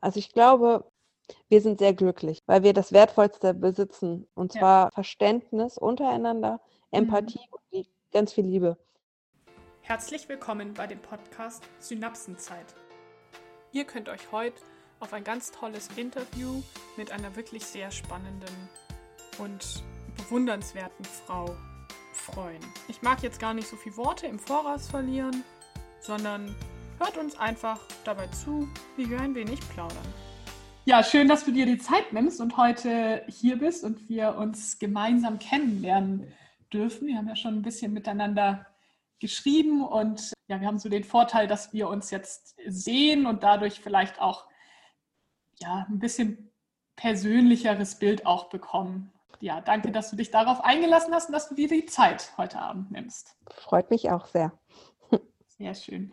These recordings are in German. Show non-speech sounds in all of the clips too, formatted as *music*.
Also ich glaube, wir sind sehr glücklich, weil wir das Wertvollste besitzen. Und zwar ja. Verständnis untereinander, Empathie mhm. und ganz viel Liebe. Herzlich willkommen bei dem Podcast Synapsenzeit. Ihr könnt euch heute auf ein ganz tolles Interview mit einer wirklich sehr spannenden und bewundernswerten Frau freuen. Ich mag jetzt gar nicht so viele Worte im Voraus verlieren, sondern hört uns einfach dabei zu, wie wir ein wenig plaudern. Ja, schön, dass du dir die Zeit nimmst und heute hier bist und wir uns gemeinsam kennenlernen dürfen. Wir haben ja schon ein bisschen miteinander geschrieben und ja, wir haben so den Vorteil, dass wir uns jetzt sehen und dadurch vielleicht auch ja, ein bisschen persönlicheres Bild auch bekommen. Ja, danke, dass du dich darauf eingelassen hast und dass du dir die Zeit heute Abend nimmst. Freut mich auch sehr. Sehr schön.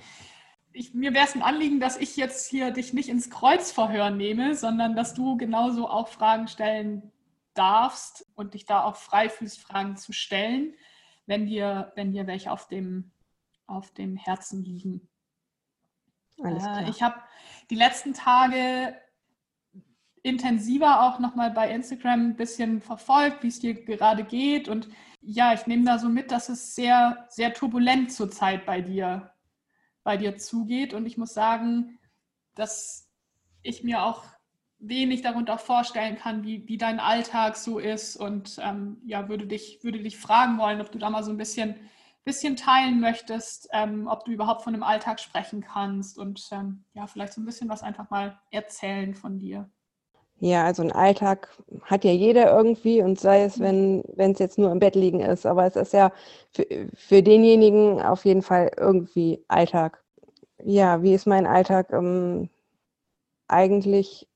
Ich, mir wäre es ein Anliegen, dass ich jetzt hier dich nicht ins Kreuzverhör nehme, sondern dass du genauso auch Fragen stellen darfst und dich da auch frei fühlst, Fragen zu stellen, wenn dir, wenn dir welche auf dem, auf dem Herzen liegen. Äh, ich habe die letzten Tage intensiver auch nochmal bei Instagram ein bisschen verfolgt, wie es dir gerade geht. Und ja, ich nehme da so mit, dass es sehr, sehr turbulent zurzeit bei dir, bei dir zugeht. Und ich muss sagen, dass ich mir auch wenig darunter vorstellen kann, wie, wie dein Alltag so ist. Und ähm, ja, würde dich, würde dich fragen wollen, ob du da mal so ein bisschen, bisschen teilen möchtest, ähm, ob du überhaupt von dem Alltag sprechen kannst und ähm, ja, vielleicht so ein bisschen was einfach mal erzählen von dir. Ja, also ein Alltag hat ja jeder irgendwie und sei es, wenn wenn es jetzt nur im Bett liegen ist, aber es ist ja für, für denjenigen auf jeden Fall irgendwie Alltag. Ja, wie ist mein Alltag? Ähm, eigentlich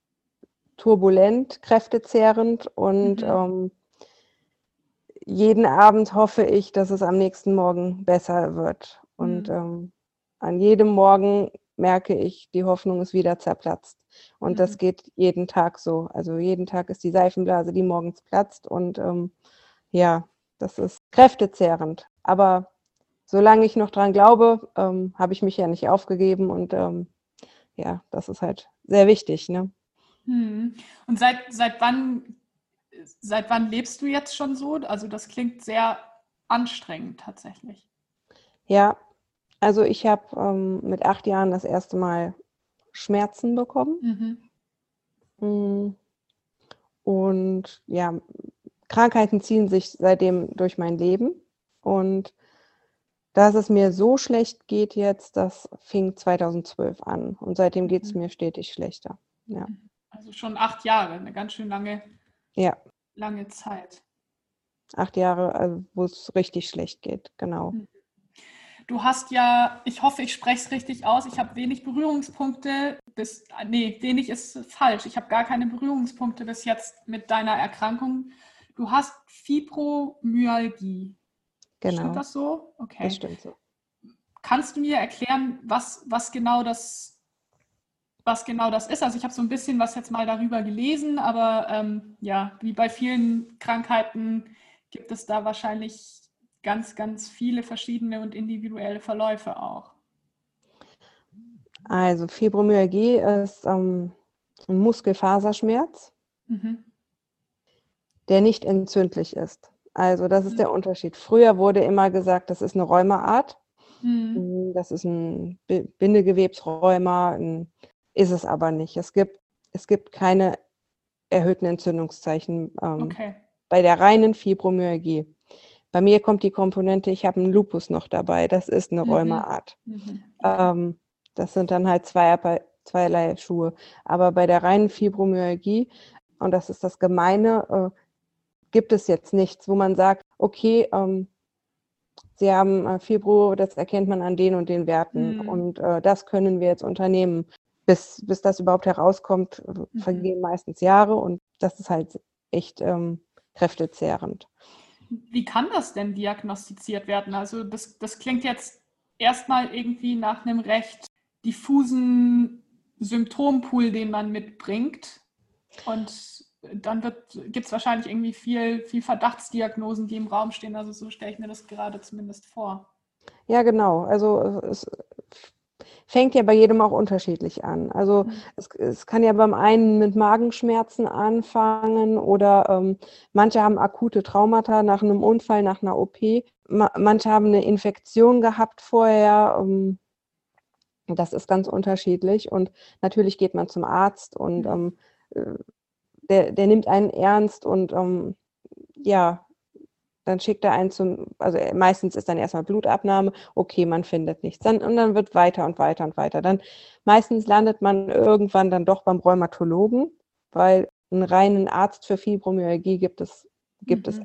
turbulent, kräftezehrend und mhm. ähm, jeden Abend hoffe ich, dass es am nächsten Morgen besser wird. Und mhm. ähm, an jedem Morgen merke ich, die Hoffnung ist wieder zerplatzt. Und mhm. das geht jeden Tag so. Also jeden Tag ist die Seifenblase, die morgens platzt. Und ähm, ja, das ist kräftezehrend. Aber solange ich noch dran glaube, ähm, habe ich mich ja nicht aufgegeben. Und ähm, ja, das ist halt sehr wichtig. Ne? Hm. Und seit, seit wann seit wann lebst du jetzt schon so? Also das klingt sehr anstrengend tatsächlich. Ja, also ich habe ähm, mit acht Jahren das erste Mal Schmerzen bekommen. Mhm. Mm. Und ja, Krankheiten ziehen sich seitdem durch mein Leben. Und dass es mir so schlecht geht jetzt, das fing 2012 an. Und seitdem geht es mhm. mir stetig schlechter. Ja. Also schon acht Jahre, eine ganz schön lange, ja. lange Zeit. Acht Jahre, also wo es richtig schlecht geht, genau. Mhm. Du hast ja, ich hoffe, ich spreche es richtig aus, ich habe wenig Berührungspunkte bis, nee, wenig ist falsch. Ich habe gar keine Berührungspunkte bis jetzt mit deiner Erkrankung. Du hast Fibromyalgie. Genau. Stimmt das so? Okay. Das stimmt so. Kannst du mir erklären, was, was genau das was genau das ist. Also ich habe so ein bisschen was jetzt mal darüber gelesen, aber ähm, ja, wie bei vielen Krankheiten gibt es da wahrscheinlich ganz, ganz viele verschiedene und individuelle Verläufe auch. Also Fibromyalgie ist ähm, ein Muskelfaserschmerz, mhm. der nicht entzündlich ist. Also das ist mhm. der Unterschied. Früher wurde immer gesagt, das ist eine Rheumaart. Mhm. Das ist ein Bindegewebsrheuma, ist es aber nicht. Es gibt, es gibt keine erhöhten Entzündungszeichen ähm, okay. bei der reinen Fibromyalgie. Bei mir kommt die Komponente, ich habe einen Lupus noch dabei. Das ist eine mhm. Rheumaart. Mhm. Ähm, das sind dann halt zwei, zweierlei Schuhe. Aber bei der reinen Fibromyalgie, und das ist das Gemeine, äh, gibt es jetzt nichts, wo man sagt, okay, ähm, Sie haben äh, Fibro, das erkennt man an den und den Werten. Mhm. Und äh, das können wir jetzt unternehmen. Bis, bis das überhaupt herauskommt, äh, mhm. vergehen meistens Jahre und das ist halt echt ähm, kräftezehrend. Wie kann das denn diagnostiziert werden? Also das, das klingt jetzt erstmal irgendwie nach einem recht diffusen Symptompool, den man mitbringt. Und dann gibt es wahrscheinlich irgendwie viel, viel Verdachtsdiagnosen, die im Raum stehen. Also so stelle ich mir das gerade zumindest vor. Ja, genau. Also es, fängt ja bei jedem auch unterschiedlich an. Also mhm. es, es, kann ja beim einen mit Magenschmerzen anfangen oder ähm, manche haben akute Traumata nach einem Unfall, nach einer OP. Ma manche haben eine Infektion gehabt vorher. Ähm, das ist ganz unterschiedlich. Und natürlich geht man zum Arzt und mhm. ähm, äh, der, der nimmt einen ernst und ähm, ja, dann schickt er einen zum, also äh, meistens ist dann erstmal Blutabnahme, okay, man findet nichts. Dann, und dann wird weiter und weiter und weiter. Dann meistens landet man irgendwann dann doch beim Rheumatologen, weil einen reinen Arzt für Fibromyalgie gibt es, gibt mhm. es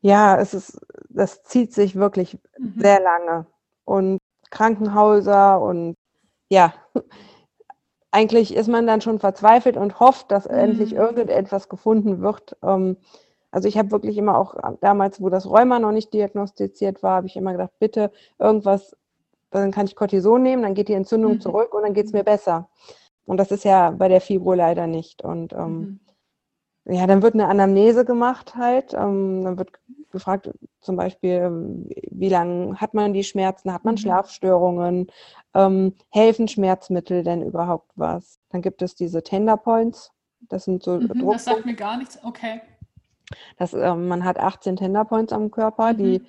Ja, es ist, das zieht sich wirklich mhm. sehr lange. Und Krankenhäuser und ja, *laughs* eigentlich ist man dann schon verzweifelt und hofft, dass mhm. endlich irgendetwas gefunden wird. Ähm, also ich habe wirklich immer auch damals, wo das Rheuma noch nicht diagnostiziert war, habe ich immer gedacht, bitte irgendwas, dann kann ich Cortison nehmen, dann geht die Entzündung mhm. zurück und dann geht es mir besser. Und das ist ja bei der Fibro leider nicht. Und ähm, mhm. ja, dann wird eine Anamnese gemacht halt. Ähm, dann wird gefragt, zum Beispiel, ähm, wie lange hat man die Schmerzen, hat man mhm. Schlafstörungen, ähm, helfen Schmerzmittel denn überhaupt was? Dann gibt es diese Tender Points. Das sind so mhm, Das sagt mir gar nichts, okay. Das, äh, man hat 18 Tender Points am Körper, mhm. die,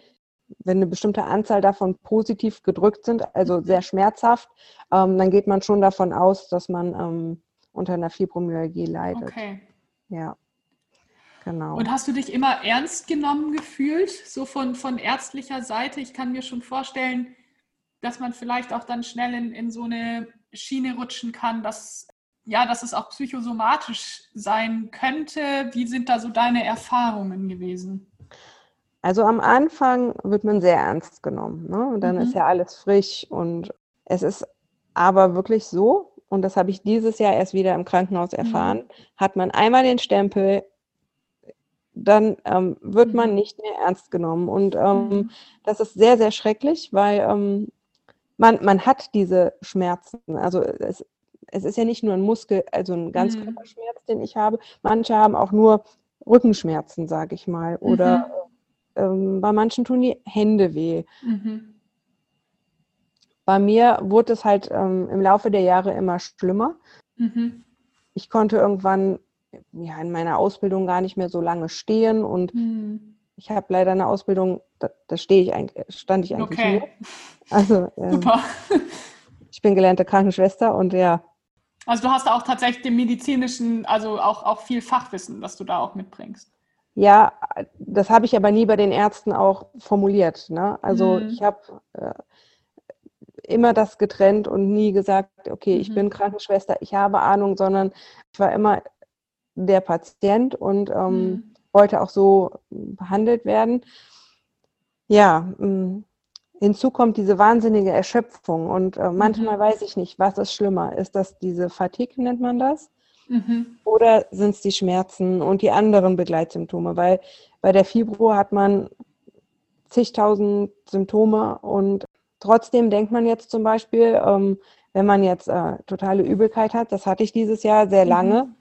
wenn eine bestimmte Anzahl davon positiv gedrückt sind, also sehr schmerzhaft, ähm, dann geht man schon davon aus, dass man ähm, unter einer Fibromyalgie leidet. Okay. Ja. Genau. Und hast du dich immer ernst genommen gefühlt, so von, von ärztlicher Seite? Ich kann mir schon vorstellen, dass man vielleicht auch dann schnell in, in so eine Schiene rutschen kann, dass ja, dass es auch psychosomatisch sein könnte. Wie sind da so deine Erfahrungen gewesen? Also am Anfang wird man sehr ernst genommen. Ne? Und dann mhm. ist ja alles frisch und es ist aber wirklich so, und das habe ich dieses Jahr erst wieder im Krankenhaus mhm. erfahren, mhm. hat man einmal den Stempel, dann ähm, wird man mhm. nicht mehr ernst genommen. Und ähm, mhm. das ist sehr, sehr schrecklich, weil ähm, man, man hat diese Schmerzen. Also es, es ist ja nicht nur ein Muskel, also ein Ganzkörperschmerz, mhm. den ich habe. Manche haben auch nur Rückenschmerzen, sage ich mal. Oder mhm. ähm, bei manchen tun die Hände weh. Mhm. Bei mir wurde es halt ähm, im Laufe der Jahre immer schlimmer. Mhm. Ich konnte irgendwann ja, in meiner Ausbildung gar nicht mehr so lange stehen und mhm. ich habe leider eine Ausbildung, da, da stehe ich eigentlich, stand ich eigentlich okay. nur. Also *laughs* ähm, Super. ich bin gelernte Krankenschwester und ja, also du hast auch tatsächlich den medizinischen, also auch, auch viel Fachwissen, das du da auch mitbringst. Ja, das habe ich aber nie bei den Ärzten auch formuliert. Ne? Also mhm. ich habe äh, immer das getrennt und nie gesagt, okay, mhm. ich bin Krankenschwester, ich habe Ahnung, sondern ich war immer der Patient und ähm, mhm. wollte auch so behandelt werden. Ja, mm, Hinzu kommt diese wahnsinnige Erschöpfung und äh, manchmal mhm. weiß ich nicht, was ist schlimmer. Ist das diese Fatigue, nennt man das? Mhm. Oder sind es die Schmerzen und die anderen Begleitsymptome? Weil bei der Fibro hat man zigtausend Symptome und trotzdem denkt man jetzt zum Beispiel, ähm, wenn man jetzt äh, totale Übelkeit hat, das hatte ich dieses Jahr sehr mhm. lange,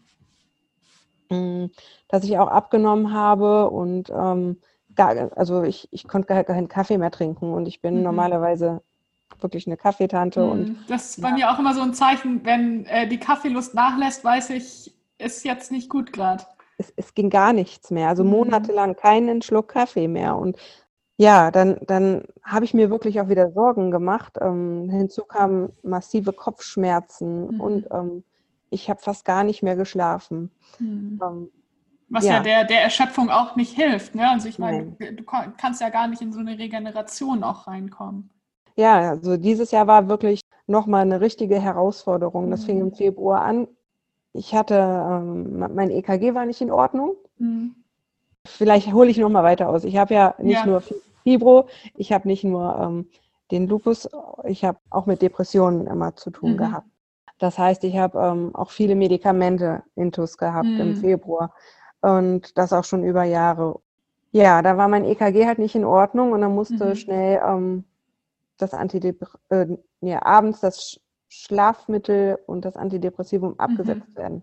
mhm. dass ich auch abgenommen habe und ähm, gar, also ich, ich konnte gar keinen Kaffee mehr trinken und ich bin mhm. normalerweise wirklich eine Kaffeetante. Mhm. Und, das ist bei ja. mir auch immer so ein Zeichen, wenn äh, die Kaffeelust nachlässt, weiß ich, ist jetzt nicht gut gerade. Es, es, ging gar nichts mehr, also mhm. monatelang keinen Schluck Kaffee mehr. Und ja, dann, dann habe ich mir wirklich auch wieder Sorgen gemacht. Ähm, hinzu kamen massive Kopfschmerzen mhm. und ähm, ich habe fast gar nicht mehr geschlafen. Mhm. Ähm, was ja, ja der, der Erschöpfung auch nicht hilft. Ne? Also ich meine, du kannst ja gar nicht in so eine Regeneration auch reinkommen. Ja, also dieses Jahr war wirklich nochmal eine richtige Herausforderung. Das mhm. fing im Februar an. Ich hatte, ähm, mein EKG war nicht in Ordnung. Mhm. Vielleicht hole ich nochmal weiter aus. Ich habe ja nicht ja. nur Fibro, ich habe nicht nur ähm, den Lupus, ich habe auch mit Depressionen immer zu tun mhm. gehabt. Das heißt, ich habe ähm, auch viele Medikamente intus gehabt im mhm. Februar und das auch schon über Jahre. Ja, da war mein EKG halt nicht in Ordnung und dann musste mhm. schnell ähm, das Antidep äh, ja, abends das Schlafmittel und das Antidepressivum mhm. abgesetzt mhm. werden.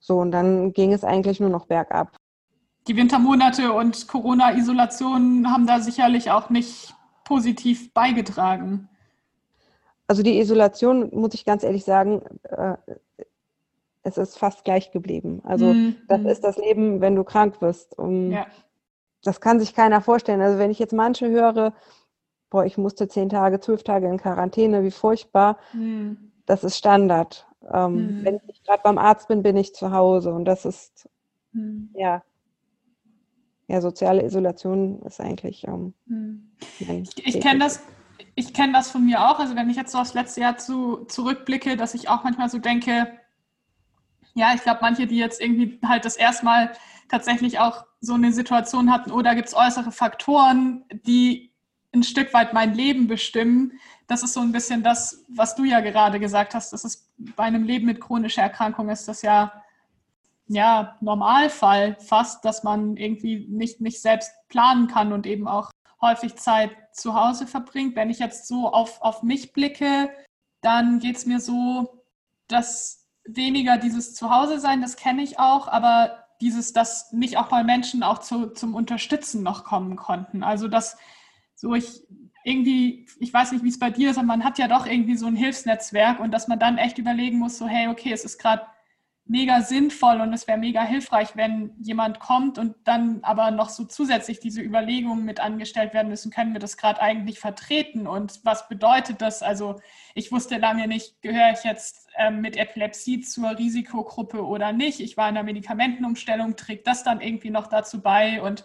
So, und dann ging es eigentlich nur noch bergab. Die Wintermonate und Corona-Isolation haben da sicherlich auch nicht positiv beigetragen. also die Isolation, muss ich ganz ehrlich sagen, äh, es ist fast gleich geblieben. Also mhm. das ist das Leben, wenn du krank wirst. Ja. Das kann sich keiner vorstellen. Also wenn ich jetzt manche höre, boah, ich musste zehn Tage, zwölf Tage in Quarantäne, wie furchtbar, mhm. das ist Standard. Ähm, mhm. Wenn ich gerade beim Arzt bin, bin ich zu Hause und das ist, mhm. ja, ja, soziale Isolation ist eigentlich. Ähm, mhm. ich, ich kenne das, ich kenne das von mir auch. Also wenn ich jetzt so aufs letzte Jahr zu, zurückblicke, dass ich auch manchmal so denke, ja, ich glaube, manche, die jetzt irgendwie halt das erstmal tatsächlich auch so eine Situation hatten, oder gibt es äußere Faktoren, die ein Stück weit mein Leben bestimmen. Das ist so ein bisschen das, was du ja gerade gesagt hast. Das ist bei einem Leben mit chronischer Erkrankung ist das ja ja Normalfall fast, dass man irgendwie nicht, nicht selbst planen kann und eben auch häufig Zeit zu Hause verbringt. Wenn ich jetzt so auf, auf mich blicke, dann geht es mir so, dass weniger dieses Zuhause sein, das kenne ich auch, aber dieses, dass nicht auch mal Menschen auch zu, zum Unterstützen noch kommen konnten. Also dass so ich irgendwie, ich weiß nicht, wie es bei dir ist, aber man hat ja doch irgendwie so ein Hilfsnetzwerk und dass man dann echt überlegen muss, so hey, okay, es ist gerade mega sinnvoll und es wäre mega hilfreich, wenn jemand kommt und dann aber noch so zusätzlich diese Überlegungen mit angestellt werden müssen, können wir das gerade eigentlich vertreten und was bedeutet das? Also ich wusste lange nicht, gehöre ich jetzt ähm, mit Epilepsie zur Risikogruppe oder nicht? Ich war in der Medikamentenumstellung, trägt das dann irgendwie noch dazu bei und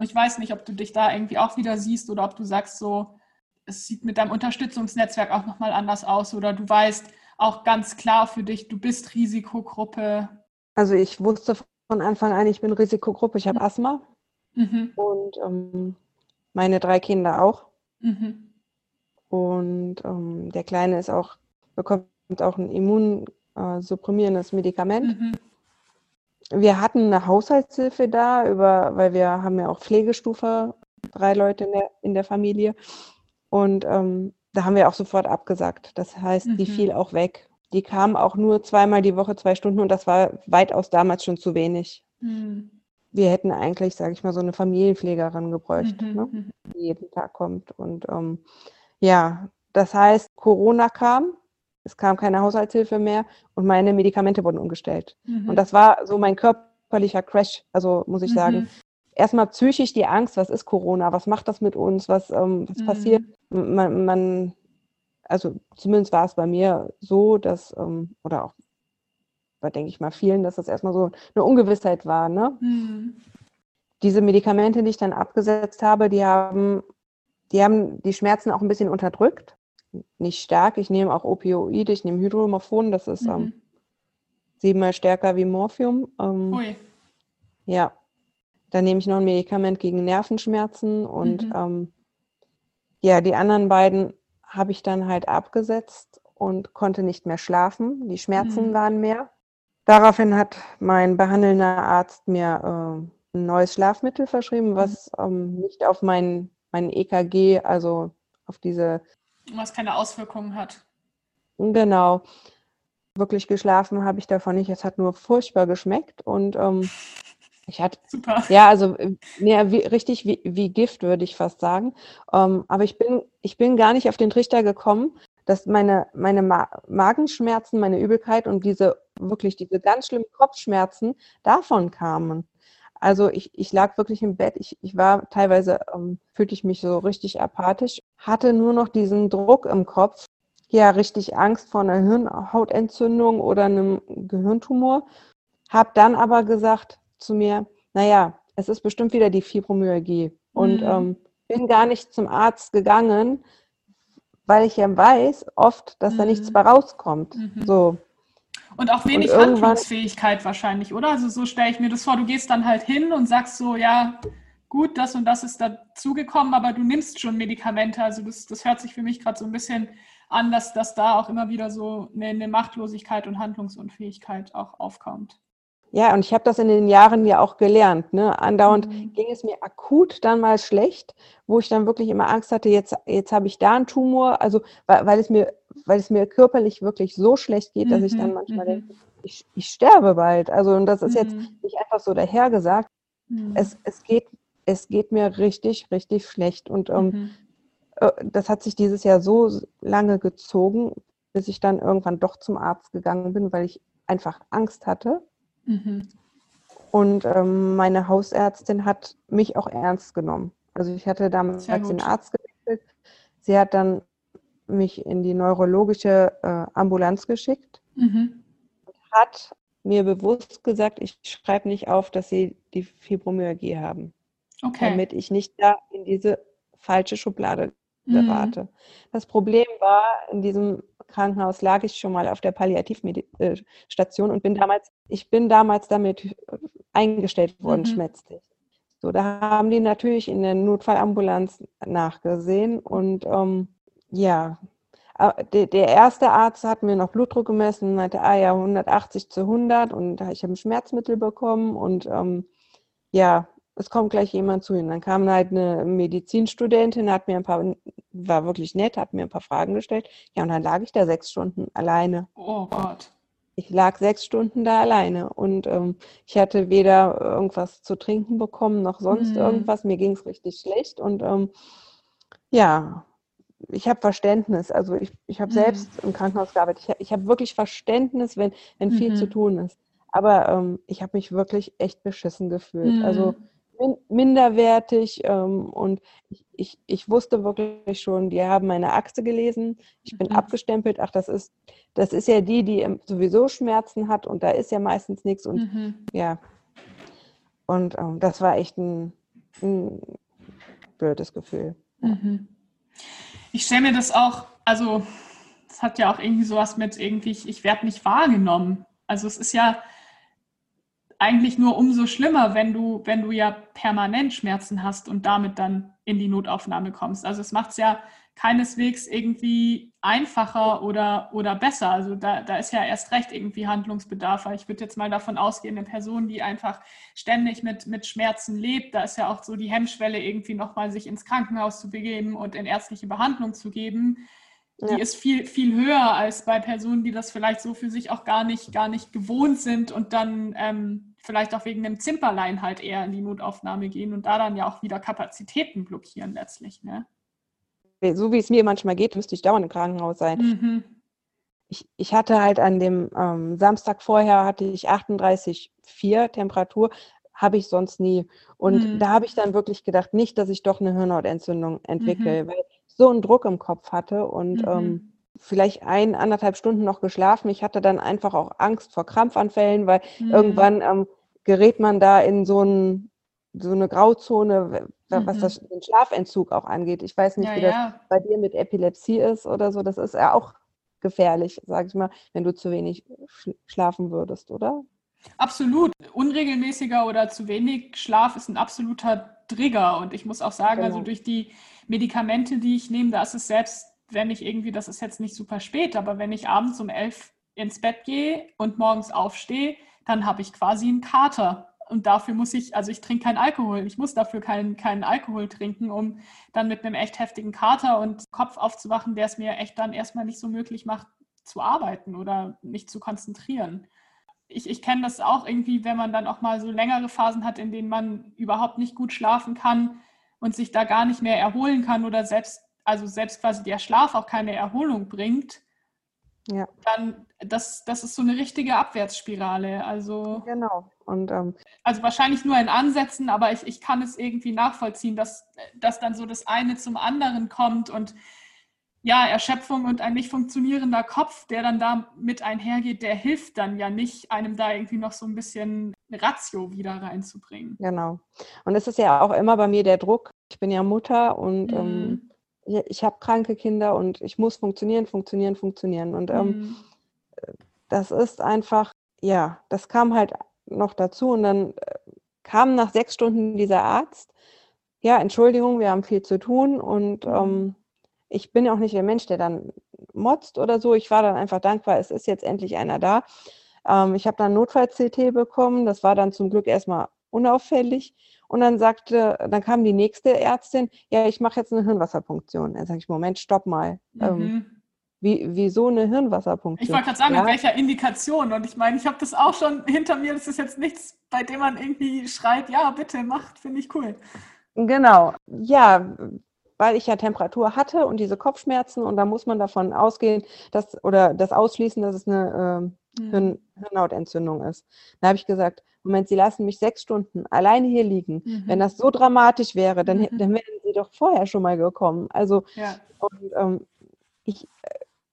ich weiß nicht, ob du dich da irgendwie auch wieder siehst oder ob du sagst so, es sieht mit deinem Unterstützungsnetzwerk auch nochmal anders aus oder du weißt, auch ganz klar für dich, du bist Risikogruppe? Also ich wusste von Anfang an, ich bin Risikogruppe, ich habe mhm. Asthma mhm. und ähm, meine drei Kinder auch. Mhm. Und ähm, der Kleine ist auch, bekommt auch ein immunsupprimierendes Medikament. Mhm. Wir hatten eine Haushaltshilfe da, über, weil wir haben ja auch Pflegestufe, drei Leute in der, in der Familie. Und ähm, da haben wir auch sofort abgesagt. Das heißt, mhm. die fiel auch weg. Die kam auch nur zweimal die Woche, zwei Stunden und das war weitaus damals schon zu wenig. Mhm. Wir hätten eigentlich, sage ich mal, so eine Familienpflegerin gebräucht, mhm. ne? Mhm. die jeden Tag kommt. Und ähm, ja, das heißt, Corona kam, es kam keine Haushaltshilfe mehr und meine Medikamente wurden umgestellt. Mhm. Und das war so mein körperlicher Crash, also muss ich sagen. Mhm erstmal psychisch die Angst, was ist Corona, was macht das mit uns, was, ähm, was mhm. passiert. Man, man, also zumindest war es bei mir so, dass, ähm, oder auch bei, denke ich mal, vielen, dass das erstmal so eine Ungewissheit war. Ne? Mhm. Diese Medikamente, die ich dann abgesetzt habe, die haben, die haben die Schmerzen auch ein bisschen unterdrückt. Nicht stark. Ich nehme auch Opioide, ich nehme Hydromorphon, das ist ähm, mhm. ähm, siebenmal stärker wie Morphium. Ähm, Ui. Ja, dann nehme ich noch ein Medikament gegen Nervenschmerzen und mhm. ähm, ja, die anderen beiden habe ich dann halt abgesetzt und konnte nicht mehr schlafen. Die Schmerzen mhm. waren mehr. Daraufhin hat mein behandelnder Arzt mir äh, ein neues Schlafmittel verschrieben, was mhm. ähm, nicht auf mein, mein EKG, also auf diese. Was keine Auswirkungen hat. Genau. Wirklich geschlafen habe ich davon nicht. Es hat nur furchtbar geschmeckt und ähm, ich hatte, Super. Ja, also ja, wie, richtig wie, wie Gift, würde ich fast sagen. Ähm, aber ich bin, ich bin gar nicht auf den Trichter gekommen, dass meine, meine Ma Magenschmerzen, meine Übelkeit und diese wirklich diese ganz schlimmen Kopfschmerzen davon kamen. Also ich, ich lag wirklich im Bett, ich, ich war teilweise, ähm, fühlte ich mich so richtig apathisch, hatte nur noch diesen Druck im Kopf, ja, richtig Angst vor einer Hirnhautentzündung oder einem Gehirntumor. Hab dann aber gesagt, zu mir, naja, es ist bestimmt wieder die Fibromyalgie. Und mhm. ähm, bin gar nicht zum Arzt gegangen, weil ich ja weiß oft, dass mhm. da nichts bei rauskommt. Mhm. So. Und auch wenig und Handlungsfähigkeit wahrscheinlich, oder? Also so stelle ich mir das vor, du gehst dann halt hin und sagst so, ja, gut, das und das ist dazugekommen, aber du nimmst schon Medikamente. Also das, das hört sich für mich gerade so ein bisschen an, dass, dass da auch immer wieder so eine, eine Machtlosigkeit und Handlungsunfähigkeit auch aufkommt. Ja, und ich habe das in den Jahren ja auch gelernt. Ne? Andauernd mhm. ging es mir akut dann mal schlecht, wo ich dann wirklich immer Angst hatte, jetzt, jetzt habe ich da einen Tumor. Also weil, weil, es mir, weil es mir körperlich wirklich so schlecht geht, mhm. dass ich dann mhm, manchmal mhm. denke, ich, ich sterbe bald. Also und das ist jetzt mhm. nicht einfach so dahergesagt. Mhm. Es, es, geht, es geht mir richtig, richtig schlecht. Und ähm, äh, das hat sich dieses Jahr so lange gezogen, bis ich dann irgendwann doch zum Arzt gegangen bin, weil ich einfach Angst hatte. Mhm. Und ähm, meine Hausärztin hat mich auch ernst genommen. Also ich hatte damals den Arzt gewechselt. Sie hat dann mich in die neurologische äh, Ambulanz geschickt mhm. und hat mir bewusst gesagt, ich schreibe nicht auf, dass sie die Fibromyalgie haben. Okay. Damit ich nicht da in diese falsche Schublade gerate. Mhm. Das Problem war, in diesem Krankenhaus lag ich schon mal auf der Palliativstation und bin damals, ich bin damals damit eingestellt worden, mhm. schmerzlich. So, da haben die natürlich in der Notfallambulanz nachgesehen und ähm, ja, der, der, erste Arzt hat mir noch Blutdruck gemessen und meinte, ah ja, 180 zu 100 und ich habe ein Schmerzmittel bekommen und ähm, ja, es kommt gleich jemand zu Ihnen. Dann kam halt eine Medizinstudentin, hat mir ein paar, war wirklich nett, hat mir ein paar Fragen gestellt. Ja, und dann lag ich da sechs Stunden alleine. Oh Gott. Ich lag sechs Stunden da alleine und ähm, ich hatte weder irgendwas zu trinken bekommen noch sonst mhm. irgendwas. Mir ging es richtig schlecht und ähm, ja, ich habe Verständnis. Also ich, ich habe mhm. selbst im Krankenhaus gearbeitet. Ich, ich habe wirklich Verständnis, wenn, wenn viel zu mhm. tun ist. Aber ähm, ich habe mich wirklich echt beschissen gefühlt. Also mhm minderwertig ähm, und ich, ich, ich wusste wirklich schon, die haben meine Akte gelesen, ich bin mhm. abgestempelt, ach, das ist, das ist ja die, die sowieso Schmerzen hat und da ist ja meistens nichts und mhm. ja. Und ähm, das war echt ein, ein blödes Gefühl. Mhm. Ich stelle mir das auch, also das hat ja auch irgendwie sowas mit irgendwie, ich, ich werde nicht wahrgenommen. Also es ist ja, eigentlich nur umso schlimmer, wenn du, wenn du ja permanent Schmerzen hast und damit dann in die Notaufnahme kommst. Also es macht es ja keineswegs irgendwie einfacher oder, oder besser. Also da, da ist ja erst recht irgendwie Handlungsbedarf. Ich würde jetzt mal davon ausgehen, eine Person, die einfach ständig mit, mit Schmerzen lebt, da ist ja auch so die Hemmschwelle irgendwie nochmal sich ins Krankenhaus zu begeben und in ärztliche Behandlung zu geben die ja. ist viel, viel höher als bei Personen, die das vielleicht so für sich auch gar nicht, gar nicht gewohnt sind und dann ähm, vielleicht auch wegen einem Zimperlein halt eher in die Notaufnahme gehen und da dann ja auch wieder Kapazitäten blockieren letztlich. Ne? So wie es mir manchmal geht, müsste ich dauernd im Krankenhaus sein. Mhm. Ich, ich hatte halt an dem ähm, Samstag vorher hatte ich 38,4 Temperatur, habe ich sonst nie. Und mhm. da habe ich dann wirklich gedacht, nicht, dass ich doch eine Hirnhautentzündung entwickle, mhm. weil so einen Druck im Kopf hatte und mhm. ähm, vielleicht ein, anderthalb Stunden noch geschlafen. Ich hatte dann einfach auch Angst vor Krampfanfällen, weil mhm. irgendwann ähm, gerät man da in so, ein, so eine Grauzone, was mhm. das, den Schlafentzug auch angeht. Ich weiß nicht, ja, wie ja. das bei dir mit Epilepsie ist oder so. Das ist ja auch gefährlich, sage ich mal, wenn du zu wenig schlafen würdest, oder? Absolut. Unregelmäßiger oder zu wenig Schlaf ist ein absoluter Trigger. Und ich muss auch sagen, also genau. also durch die Medikamente, die ich nehme, da ist es selbst, wenn ich irgendwie, das ist jetzt nicht super spät, aber wenn ich abends um elf ins Bett gehe und morgens aufstehe, dann habe ich quasi einen Kater. Und dafür muss ich, also ich trinke keinen Alkohol. Ich muss dafür keinen, keinen Alkohol trinken, um dann mit einem echt heftigen Kater und Kopf aufzuwachen, der es mir echt dann erstmal nicht so möglich macht, zu arbeiten oder mich zu konzentrieren ich, ich kenne das auch irgendwie, wenn man dann auch mal so längere Phasen hat, in denen man überhaupt nicht gut schlafen kann und sich da gar nicht mehr erholen kann oder selbst, also selbst quasi der Schlaf auch keine Erholung bringt, ja. dann das, das ist so eine richtige Abwärtsspirale. Also, genau. Und, ähm, also wahrscheinlich nur in Ansätzen, aber ich, ich kann es irgendwie nachvollziehen, dass, dass dann so das eine zum anderen kommt und ja, Erschöpfung und ein nicht funktionierender Kopf, der dann da mit einhergeht, der hilft dann ja nicht, einem da irgendwie noch so ein bisschen Ratio wieder reinzubringen. Genau. Und es ist ja auch immer bei mir der Druck. Ich bin ja Mutter und mhm. ähm, ich habe kranke Kinder und ich muss funktionieren, funktionieren, funktionieren. Und ähm, mhm. das ist einfach, ja, das kam halt noch dazu und dann äh, kam nach sechs Stunden dieser Arzt. Ja, Entschuldigung, wir haben viel zu tun und mhm. ähm, ich bin auch nicht der Mensch, der dann motzt oder so. Ich war dann einfach dankbar, es ist jetzt endlich einer da. Ähm, ich habe dann Notfall-CT bekommen. Das war dann zum Glück erstmal unauffällig. Und dann sagte, dann kam die nächste Ärztin, ja, ich mache jetzt eine Hirnwasserpunktion. Dann sage ich, Moment, stopp mal. Ähm, mhm. Ähm, wie, wieso eine Hirnwasserpunktion? Ich wollte gerade sagen, ja. mit welcher Indikation? Und ich meine, ich habe das auch schon hinter mir. Das ist jetzt nichts, bei dem man irgendwie schreit, ja, bitte, macht, finde ich cool. Genau. Ja, weil ich ja Temperatur hatte und diese Kopfschmerzen und da muss man davon ausgehen, dass oder das ausschließen, dass es eine äh, Hirn, Hirnhautentzündung ist. Da habe ich gesagt, Moment, Sie lassen mich sechs Stunden alleine hier liegen. Mhm. Wenn das so dramatisch wäre, dann, mhm. dann wären Sie doch vorher schon mal gekommen. Also ja. und, ähm, ich,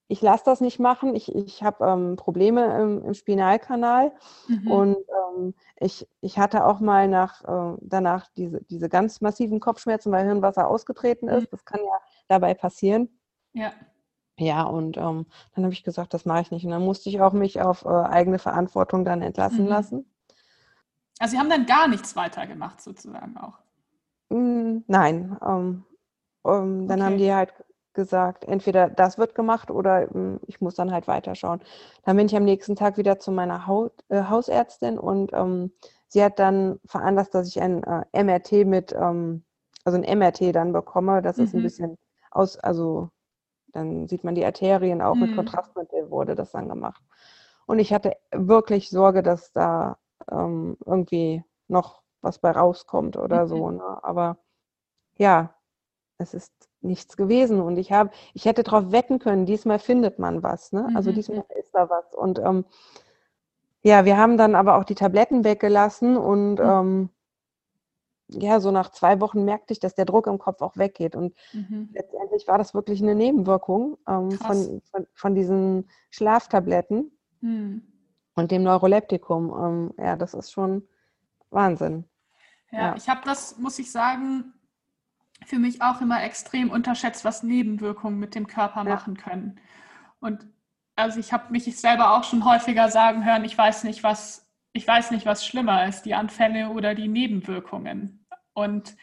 ich lasse das nicht machen. Ich, ich habe ähm, Probleme im, im Spinalkanal mhm. und ähm, ich, ich hatte auch mal nach, äh, danach diese, diese ganz massiven Kopfschmerzen, weil Hirnwasser ausgetreten ist. Mhm. Das kann ja dabei passieren. Ja. Ja, und ähm, dann habe ich gesagt, das mache ich nicht. Und dann musste ich auch mich auf äh, eigene Verantwortung dann entlassen mhm. lassen. Also Sie haben dann gar nichts weiter gemacht, sozusagen auch? Mm, nein. Ähm, ähm, dann okay. haben die halt gesagt, entweder das wird gemacht oder ähm, ich muss dann halt weiterschauen. Dann bin ich am nächsten Tag wieder zu meiner Haut, äh, Hausärztin und ähm, sie hat dann veranlasst, dass ich ein äh, MRT mit, ähm, also ein MRT dann bekomme. Das mhm. ist ein mhm. bisschen aus, also dann sieht man die Arterien auch mhm. mit Kontrastmittel wurde das dann gemacht. Und ich hatte wirklich Sorge, dass da ähm, irgendwie noch was bei rauskommt oder mhm. so. Ne? Aber ja, es ist nichts gewesen. Und ich habe, ich hätte darauf wetten können, diesmal findet man was. Ne? Also mhm. Diesmal ist da was. Und ähm, ja, wir haben dann aber auch die Tabletten weggelassen und mhm. ähm, ja, so nach zwei Wochen merkte ich, dass der Druck im Kopf auch weggeht. Und mhm. letztendlich war das wirklich eine Nebenwirkung ähm, von, von, von, diesen Schlaftabletten. Mhm und dem Neuroleptikum. Ähm, ja, das ist schon Wahnsinn. Ja, ja. ich habe das, muss ich sagen, für mich auch immer extrem unterschätzt, was Nebenwirkungen mit dem Körper ja. machen können. Und also ich habe mich selber auch schon häufiger sagen hören, ich weiß nicht, was, ich weiß nicht, was schlimmer ist, die Anfälle oder die Nebenwirkungen. Und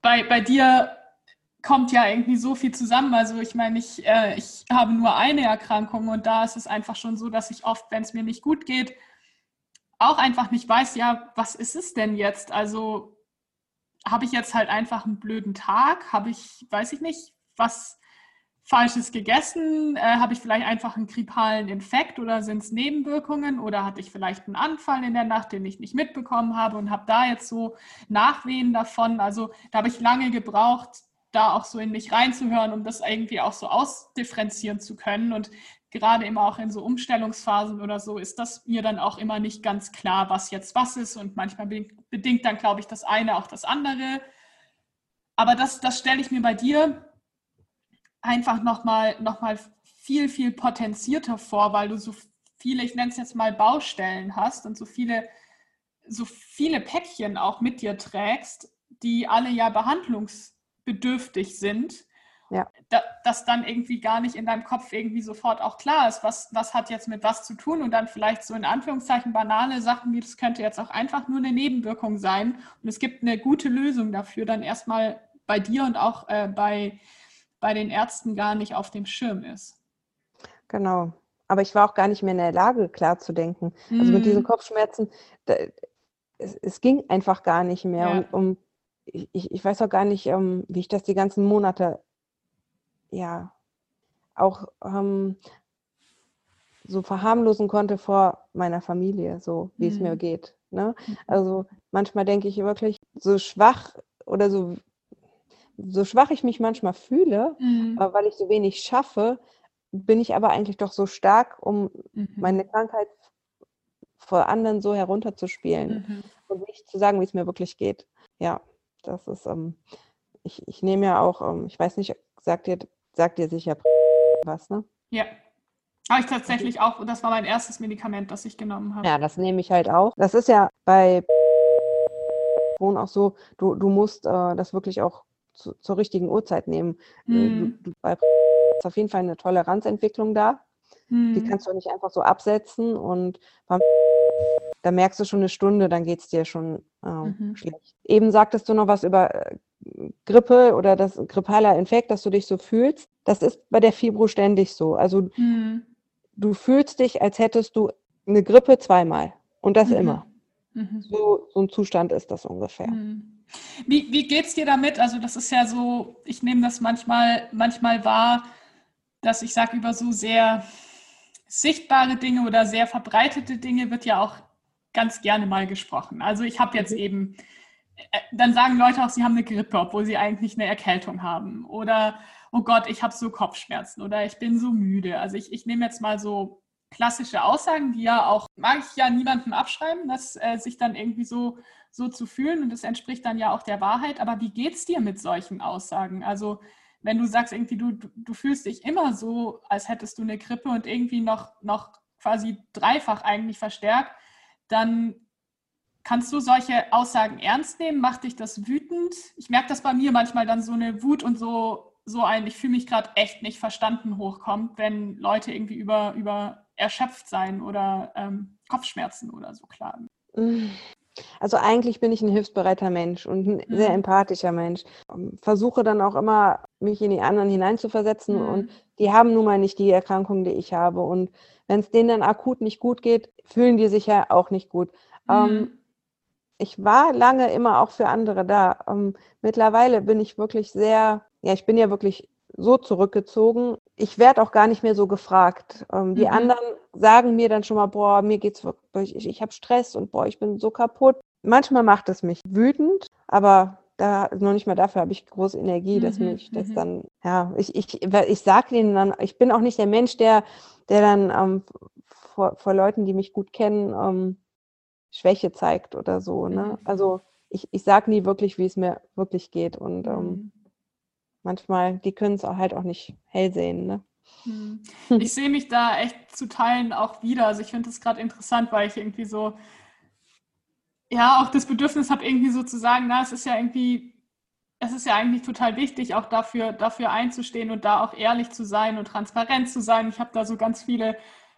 bei, bei dir kommt ja irgendwie so viel zusammen. Also ich meine, ich, äh, ich habe nur eine Erkrankung und da ist es einfach schon so, dass ich oft, wenn es mir nicht gut geht, auch einfach nicht weiß, ja, was ist es denn jetzt? Also habe ich jetzt halt einfach einen blöden Tag? Habe ich, weiß ich nicht, was Falsches gegessen? Äh, habe ich vielleicht einfach einen grippalen Infekt oder sind es Nebenwirkungen? Oder hatte ich vielleicht einen Anfall in der Nacht, den ich nicht mitbekommen habe und habe da jetzt so Nachwehen davon? Also da habe ich lange gebraucht, da auch so in mich reinzuhören, um das irgendwie auch so ausdifferenzieren zu können. Und gerade immer auch in so Umstellungsphasen oder so ist das mir dann auch immer nicht ganz klar, was jetzt was ist. Und manchmal bedingt dann, glaube ich, das eine auch das andere. Aber das, das stelle ich mir bei dir einfach nochmal noch mal viel, viel potenzierter vor, weil du so viele, ich nenne es jetzt mal Baustellen hast und so viele, so viele Päckchen auch mit dir trägst, die alle ja behandlungs bedürftig sind, ja. da, dass dann irgendwie gar nicht in deinem Kopf irgendwie sofort auch klar ist, was, was hat jetzt mit was zu tun und dann vielleicht so in Anführungszeichen banale Sachen wie das könnte jetzt auch einfach nur eine Nebenwirkung sein und es gibt eine gute Lösung dafür, dann erstmal bei dir und auch äh, bei, bei den Ärzten gar nicht auf dem Schirm ist. Genau. Aber ich war auch gar nicht mehr in der Lage, klar zu denken. Also mm. mit diesen mhm. Kopfschmerzen, da, es, es, ging einfach gar nicht mehr. Ja. Und um ich, ich weiß auch gar nicht, ähm, wie ich das die ganzen Monate, ja, auch ähm, so verharmlosen konnte vor meiner Familie, so wie mhm. es mir mhm. geht. Ne? Mhm. Also manchmal denke ich wirklich, so schwach oder so, so schwach ich mich manchmal fühle, mhm. weil ich so wenig schaffe, bin ich aber eigentlich doch so stark, um mhm. meine Krankheit vor anderen so herunterzuspielen mhm. und nicht zu sagen, wie es mir wirklich geht. Ja. Das ist, ähm, ich, ich nehme ja auch, ähm, ich weiß nicht, sagt dir, sagt dir sicher was, ne? Ja. Habe ich tatsächlich auch, das war mein erstes Medikament, das ich genommen habe. Ja, das nehme ich halt auch. Das ist ja bei Wohn auch so, du, du musst äh, das wirklich auch zu, zur richtigen Uhrzeit nehmen. Mhm. Du, du, bei ist auf jeden Fall eine Toleranzentwicklung da. Mhm. Die kannst du nicht einfach so absetzen und beim *laughs* da merkst du schon eine Stunde, dann geht es dir schon äh, mhm. schlecht. Eben sagtest du noch was über äh, Grippe oder das grippaler Infekt, dass du dich so fühlst. Das ist bei der Fibro ständig so. Also mhm. du fühlst dich, als hättest du eine Grippe zweimal und das mhm. immer. Mhm. So, so ein Zustand ist das ungefähr. Wie, wie geht es dir damit? Also das ist ja so, ich nehme das manchmal, manchmal wahr, dass ich sage, über so sehr sichtbare Dinge oder sehr verbreitete Dinge wird ja auch ganz gerne mal gesprochen. Also ich habe jetzt mhm. eben äh, dann sagen Leute auch, sie haben eine Grippe, obwohl sie eigentlich eine Erkältung haben. Oder, oh Gott, ich habe so Kopfschmerzen oder ich bin so müde. Also ich, ich nehme jetzt mal so klassische Aussagen, die ja auch, mag ich ja niemandem abschreiben, dass äh, sich dann irgendwie so, so zu fühlen und das entspricht dann ja auch der Wahrheit. Aber wie geht es dir mit solchen Aussagen? Also wenn du sagst, irgendwie du, du, fühlst dich immer so, als hättest du eine Grippe und irgendwie noch, noch quasi dreifach eigentlich verstärkt, dann kannst du solche Aussagen ernst nehmen? Macht dich das wütend? Ich merke, dass bei mir manchmal dann so eine Wut und so, so ein, ich fühle mich gerade echt nicht verstanden hochkommt, wenn Leute irgendwie über, über erschöpft sein oder ähm, Kopfschmerzen oder so klagen. Also eigentlich bin ich ein hilfsbereiter Mensch und ein mhm. sehr empathischer Mensch. Versuche dann auch immer, mich in die anderen hineinzuversetzen mhm. und die haben nun mal nicht die Erkrankung, die ich habe. Und wenn es denen dann akut nicht gut geht, fühlen die sich ja auch nicht gut. Mhm. Ähm, ich war lange immer auch für andere da. Ähm, mittlerweile bin ich wirklich sehr, ja, ich bin ja wirklich so zurückgezogen. Ich werde auch gar nicht mehr so gefragt. Ähm, die mhm. anderen sagen mir dann schon mal, boah, mir geht's wirklich, ich, ich habe Stress und boah, ich bin so kaputt. Manchmal macht es mich wütend, aber da noch nicht mal dafür habe ich große Energie, dass mhm, mich das mhm. dann, ja, ich, ich, ich sage denen dann, ich bin auch nicht der Mensch, der, der dann ähm, vor, vor Leuten, die mich gut kennen, ähm, Schwäche zeigt oder so. Ne? Mhm. Also ich, ich sage nie wirklich, wie es mir wirklich geht. Und ähm, mhm. Manchmal, die können es auch halt auch nicht hell sehen. Ne? Mhm. Ich sehe mich da echt zu Teilen auch wieder. Also ich finde das gerade interessant, weil ich irgendwie so, ja, auch das Bedürfnis habe, irgendwie so zu sagen, na, es ist ja irgendwie, es ist ja eigentlich total wichtig, auch dafür, dafür einzustehen und da auch ehrlich zu sein und transparent zu sein. Ich habe da so ganz viele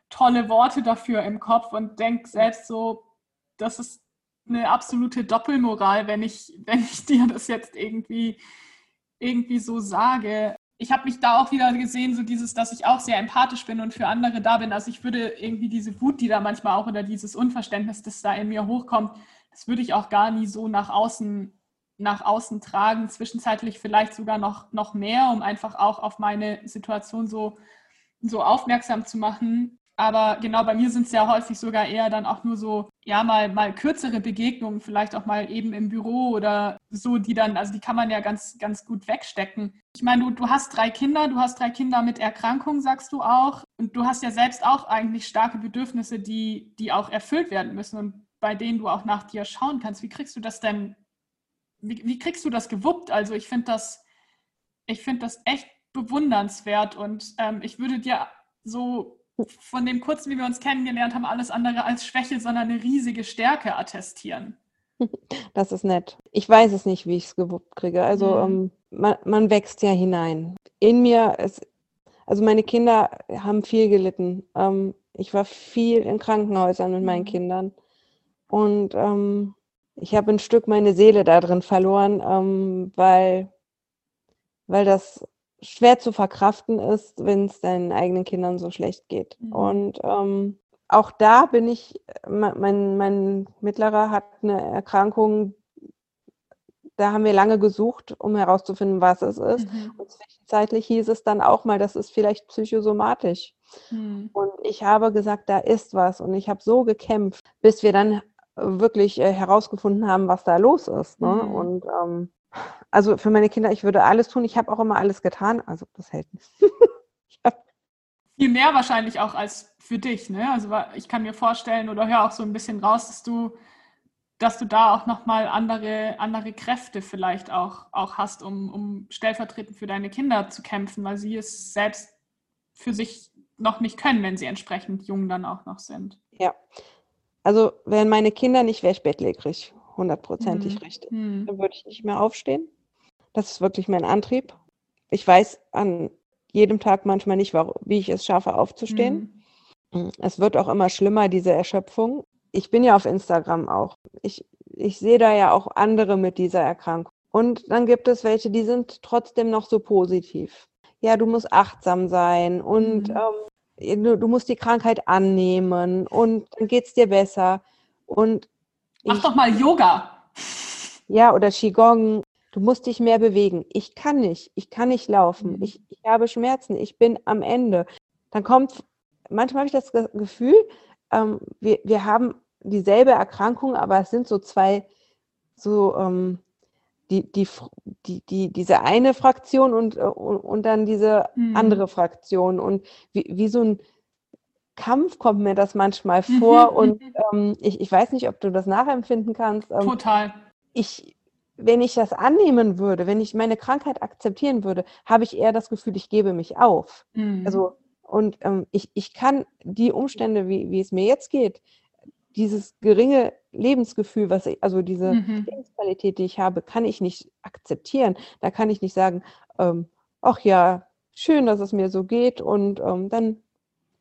tolle Worte dafür im Kopf und denke selbst so, das ist eine absolute Doppelmoral, wenn ich, *laughs* wenn ich dir das jetzt irgendwie, irgendwie so sage. Ich habe mich da auch wieder gesehen, so dieses, dass ich auch sehr empathisch bin und für andere da bin. Also ich würde irgendwie diese Wut, die da manchmal auch oder dieses Unverständnis, das da in mir hochkommt, das würde ich auch gar nie so nach außen, nach außen tragen. Zwischenzeitlich vielleicht sogar noch, noch mehr, um einfach auch auf meine Situation so, so aufmerksam zu machen. Aber genau bei mir sind es ja häufig sogar eher dann auch nur so, ja, mal, mal kürzere Begegnungen, vielleicht auch mal eben im Büro oder so, die dann, also die kann man ja ganz, ganz gut wegstecken. Ich meine, du, du hast drei Kinder, du hast drei Kinder mit Erkrankung, sagst du auch. Und du hast ja selbst auch eigentlich starke Bedürfnisse, die, die auch erfüllt werden müssen und bei denen du auch nach dir schauen kannst. Wie kriegst du das denn, wie, wie kriegst du das gewuppt? Also ich finde das, ich finde das echt bewundernswert und ähm, ich würde dir so von dem kurzen, wie wir uns kennengelernt haben, alles andere als Schwäche, sondern eine riesige Stärke attestieren. *laughs* Das ist nett. Ich weiß es nicht, wie ich es gewuppt kriege. Also mhm. ähm, man, man, wächst ja hinein. In mir, ist, also meine Kinder haben viel gelitten. Ähm, ich war viel in Krankenhäusern mit meinen mhm. Kindern. Und ähm, ich habe ein Stück meine Seele da drin verloren, ähm, weil, weil das schwer zu verkraften ist, wenn es deinen eigenen Kindern so schlecht geht. Mhm. Und ähm, auch da bin ich, mein, mein Mittlerer hat eine Erkrankung, da haben wir lange gesucht, um herauszufinden, was es ist. Mhm. Und zwischenzeitlich hieß es dann auch mal, das ist vielleicht psychosomatisch. Mhm. Und ich habe gesagt, da ist was. Und ich habe so gekämpft, bis wir dann wirklich äh, herausgefunden haben, was da los ist. Ne? Mhm. Und ähm, also für meine Kinder, ich würde alles tun. Ich habe auch immer alles getan. Also das hält nicht. *laughs* Viel mehr wahrscheinlich auch als für dich. Ne? Also ich kann mir vorstellen oder höre auch so ein bisschen raus, dass du, dass du da auch nochmal andere, andere Kräfte vielleicht auch, auch hast, um, um stellvertretend für deine Kinder zu kämpfen, weil sie es selbst für sich noch nicht können, wenn sie entsprechend jung dann auch noch sind. Ja. Also wären meine Kinder nicht, wäre ich bettlägerig hundertprozentig mhm. richtig. Mhm. Dann würde ich nicht mehr aufstehen. Das ist wirklich mein Antrieb. Ich weiß an jedem Tag manchmal nicht, wie ich es schaffe, aufzustehen. Mhm. mhm. Es wird auch immer schlimmer, diese Erschöpfung. Ich bin ja auf Instagram auch. Ich, ich sehe da ja auch andere mit dieser Erkrankung. Und dann gibt es welche, die sind trotzdem noch so positiv. Ja, du musst achtsam sein und mhm. ähm, du, du, musst die Krankheit annehmen und dann geht es dir besser. Und Mach ich, doch mal Yoga. Ja, oder Qigong. Du musst dich mehr bewegen. Ich kann nicht. Ich kann nicht laufen. Mhm. Ich, ich habe Schmerzen. Ich bin am Ende. Dann kommt, manchmal habe ich das Gefühl, ähm, wir, wir haben dieselbe Erkrankung, aber es sind so zwei, so ähm, die, die, die, die, diese eine Fraktion und, äh, und, und dann diese mhm. andere Fraktion. Und wie, wie so ein Kampf kommt mir das manchmal mhm, vor. *laughs* Und ähm, ich, ich weiß nicht, ob du das nachempfinden kannst. Ähm, Total. Ich, wenn ich das annehmen würde, wenn ich meine Krankheit akzeptieren würde, habe ich eher das Gefühl, ich gebe mich auf. Mhm. Also, und ähm, ich, ich kann die Umstände, wie, wie es mir jetzt geht, dieses geringe Lebensgefühl, was ich, also diese mhm. Lebensqualität, die ich habe, kann ich nicht akzeptieren. Da kann ich nicht sagen, ähm, ach ja, schön, dass es mir so geht und ähm, dann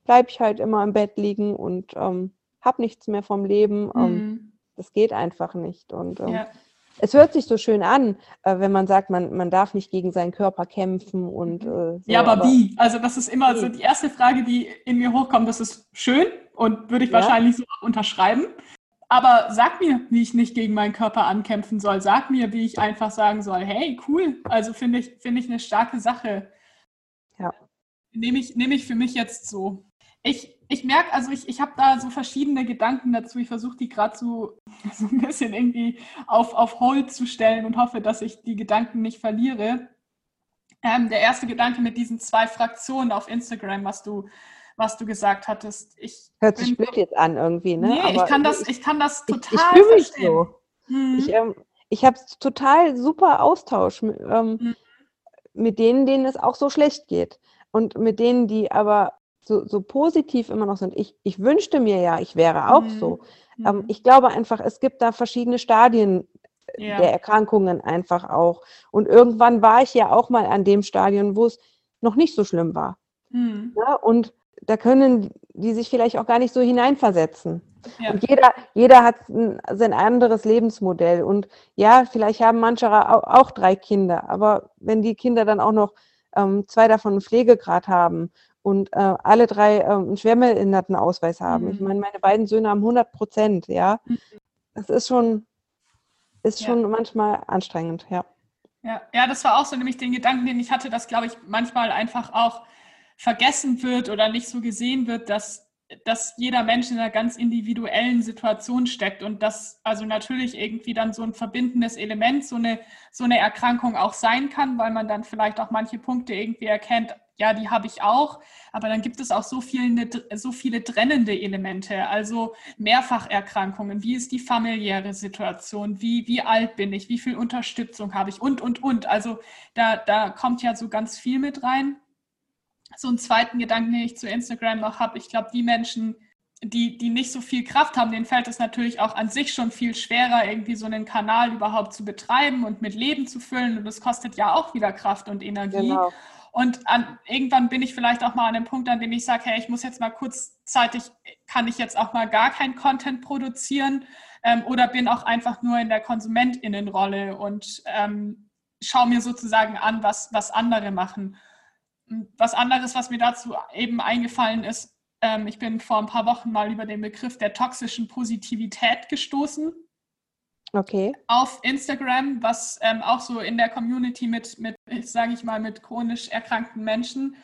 bleibe ich halt immer im Bett liegen und ähm, habe nichts mehr vom Leben. Ähm, mhm. das geht einfach nicht. Und ähm, ja. es hört sich so schön an, äh, wenn man sagt, man, man darf nicht gegen seinen Körper kämpfen und mhm. äh, so, Ja, aber, aber, wie? Also das ist immer so die erste Frage, die in mir hochkommt. Das ist schön und würde ich ja. wahrscheinlich so unterschreiben. Aber sag mir, wie ich nicht gegen meinen Körper ankämpfen soll. Sag mir, wie ich einfach sagen soll, hey, cool. Also finde ich, finde ich eine starke Sache. Ja. Nehme ich, nehme ich für mich jetzt so. Ich, ich merke, also ich, ich habe da so verschiedene Gedanken dazu. Ich versuche die gerade so, *laughs* so ein bisschen irgendwie auf, auf Hold zu stellen und hoffe, dass ich die Gedanken nicht verliere. Ähm, der erste Gedanke mit diesen zwei Fraktionen auf Instagram, was du was du gesagt hattest. Ich Hört sich blöd jetzt an irgendwie, ne? Nee, ich kann, das, ich, kann das total ich, ich verstehen. So. Hm. Ich, ähm, ich habe total super Austausch mit, ähm, hm. mit denen, denen es auch so schlecht geht. Und mit denen, die aber so, so positiv immer noch sind. Ich, ich wünschte mir ja, ich wäre auch hm. so. Ähm, hm. ich glaube einfach, es gibt da verschiedene Stadien äh, ja. der Erkrankungen einfach auch. Und irgendwann war ich ja auch mal an dem Stadion, wo es noch nicht so schlimm war. Hm. Ja, und da können die sich vielleicht auch gar nicht so hineinversetzen. Ja. Und jeder, jeder hat ein, sein anderes Lebensmodell. Und ja, vielleicht haben manche auch, auch drei Kinder, aber wenn die Kinder dann auch noch ähm, zwei davon einen Pflegegrad haben und äh, alle drei äh, einen Schwerbehindertenausweis haben, mhm. ich meine, meine beiden Söhne haben 100 Prozent, ja, mhm. das ist schon, ist ja. schon manchmal anstrengend, ja. Ja, ja, das war auch so nämlich den Gedanken, den ich hatte, dass, glaube ich, manchmal einfach auch vergessen wird oder nicht so gesehen wird, dass, dass jeder Mensch in einer ganz individuellen Situation steckt und dass also natürlich irgendwie dann so ein verbindendes Element, so eine, so eine Erkrankung auch sein kann, weil man dann vielleicht auch manche Punkte irgendwie erkennt, ja, die habe ich auch, aber dann gibt es auch so viele, so viele trennende Elemente, also Mehrfacherkrankungen, wie ist die familiäre Situation, wie, wie alt bin ich, wie viel Unterstützung habe ich und, und, und. Also da, da kommt ja so ganz viel mit rein so einen zweiten Gedanken, den ich zu Instagram noch habe. Ich glaube, die Menschen, die, die nicht so viel Kraft haben, denen fällt es natürlich auch an sich schon viel schwerer, irgendwie so einen Kanal überhaupt zu betreiben und mit Leben zu füllen. Und das kostet ja auch wieder Kraft und Energie. Genau. Und an, irgendwann bin ich vielleicht auch mal an dem Punkt, an dem ich sage, hey, ich muss jetzt mal kurzzeitig, kann ich jetzt auch mal gar keinen Content produzieren ähm, oder bin auch einfach nur in der KonsumentInnenrolle und ähm, schaue mir sozusagen an, was, was andere machen was anderes, was mir dazu eben eingefallen ist, ähm, ich bin vor ein paar Wochen mal über den Begriff der toxischen Positivität gestoßen. Okay. Auf Instagram, was ähm, auch so in der Community mit, mit sage ich mal, mit chronisch erkrankten Menschen,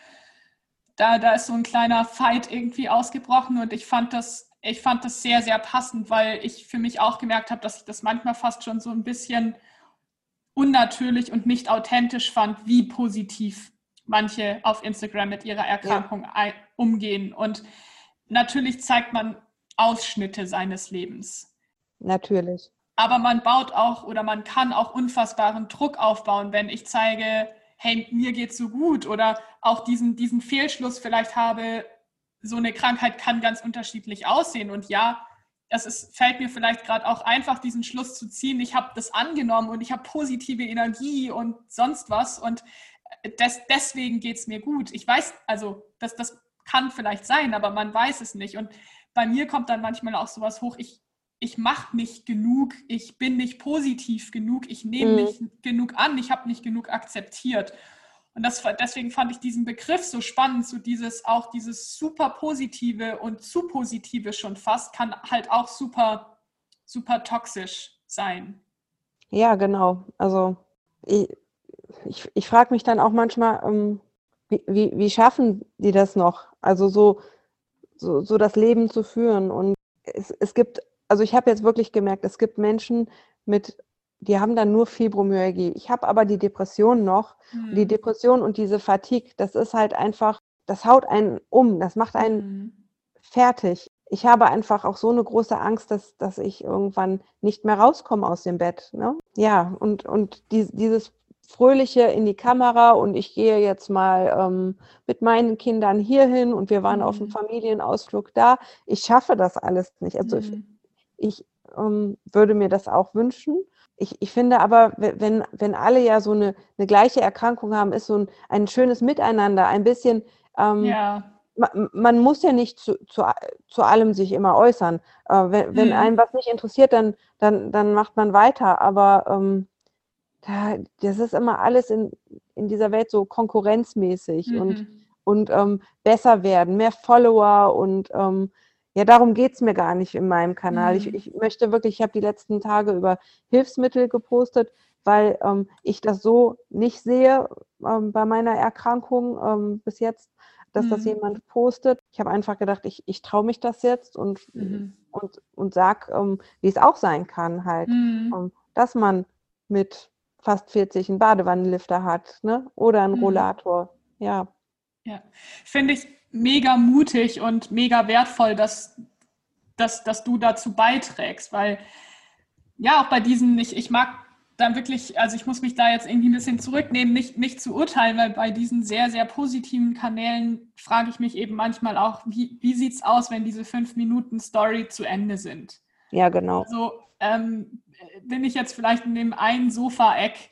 da, da ist so ein kleiner Fight irgendwie ausgebrochen und ich fand das, ich fand das sehr, sehr passend, weil ich für mich auch gemerkt habe, dass ich das manchmal fast schon so ein bisschen unnatürlich und nicht authentisch fand, wie positiv manche auf Instagram mit ihrer Erkrankung ja. umgehen. Und natürlich zeigt man Ausschnitte seines Lebens. Natürlich. Aber man baut auch oder man kann auch unfassbaren Druck aufbauen, wenn ich zeige, hey, mir geht's so gut oder auch diesen, diesen Fehlschluss vielleicht habe, so eine Krankheit kann ganz unterschiedlich aussehen. Und ja, es ist, fällt mir vielleicht gerade auch einfach, diesen Schluss zu ziehen. Ich habe das angenommen und ich habe positive Energie und sonst was. Und des, deswegen geht es mir gut. Ich weiß, also das, das kann vielleicht sein, aber man weiß es nicht. Und bei mir kommt dann manchmal auch sowas hoch, ich, ich mache nicht genug, ich bin nicht positiv genug, ich nehme mhm. nicht genug an, ich habe nicht genug akzeptiert. Und das, deswegen fand ich diesen Begriff so spannend, so dieses auch dieses super positive und zu positive schon fast kann halt auch super, super toxisch sein. Ja, genau. Also ich, ich, ich frage mich dann auch manchmal, ähm, wie, wie, wie, schaffen die das noch? Also so, so, so das Leben zu führen. Und es, es gibt, also ich habe jetzt wirklich gemerkt, es gibt Menschen mit die haben dann nur Fibromyalgie. Ich habe aber die Depression noch. Mhm. Die Depression und diese Fatigue, das ist halt einfach, das haut einen um, das macht einen mhm. fertig. Ich habe einfach auch so eine große Angst, dass, dass ich irgendwann nicht mehr rauskomme aus dem Bett. Ne? Ja, und, und die, dieses Fröhliche in die Kamera und ich gehe jetzt mal ähm, mit meinen Kindern hierhin und wir waren mhm. auf einem mhm. Familienausflug da. Ich schaffe das alles nicht. Also mhm. ich, ich ähm, würde mir das auch wünschen. Ich, ich finde aber, wenn, wenn alle ja so eine, eine gleiche Erkrankung haben, ist so ein, ein schönes Miteinander, ein bisschen, ähm, ja. man, man, muss ja nicht zu, zu, zu allem sich immer äußern. Äh, wenn, wenn mhm. einem was nicht interessiert, dann, dann, dann macht man weiter. Aber ähm, da, das ist immer alles in, in dieser Welt so konkurrenzmäßig mhm. und, und ähm, besser werden, mehr Follower und ähm, ja, darum geht es mir gar nicht in meinem Kanal. Mhm. Ich, ich möchte wirklich, ich habe die letzten Tage über Hilfsmittel gepostet, weil ähm, ich das so nicht sehe ähm, bei meiner Erkrankung ähm, bis jetzt, dass mhm. das jemand postet. Ich habe einfach gedacht, ich, ich traue mich das jetzt und, mhm. und, und sag, ähm, wie es auch sein kann, halt, mhm. ähm, dass man mit fast 40 einen Badewannenlifter hat ne? oder einen mhm. Rollator. Ja. Ja, finde ich mega mutig und mega wertvoll, dass, dass, dass du dazu beiträgst, weil ja, auch bei diesen, ich, ich mag dann wirklich, also ich muss mich da jetzt irgendwie ein bisschen zurücknehmen, nicht, nicht zu urteilen, weil bei diesen sehr, sehr positiven Kanälen frage ich mich eben manchmal auch, wie, wie sieht es aus, wenn diese fünf Minuten Story zu Ende sind? Ja, genau. Also ähm, bin ich jetzt vielleicht in dem einen Sofa-Eck,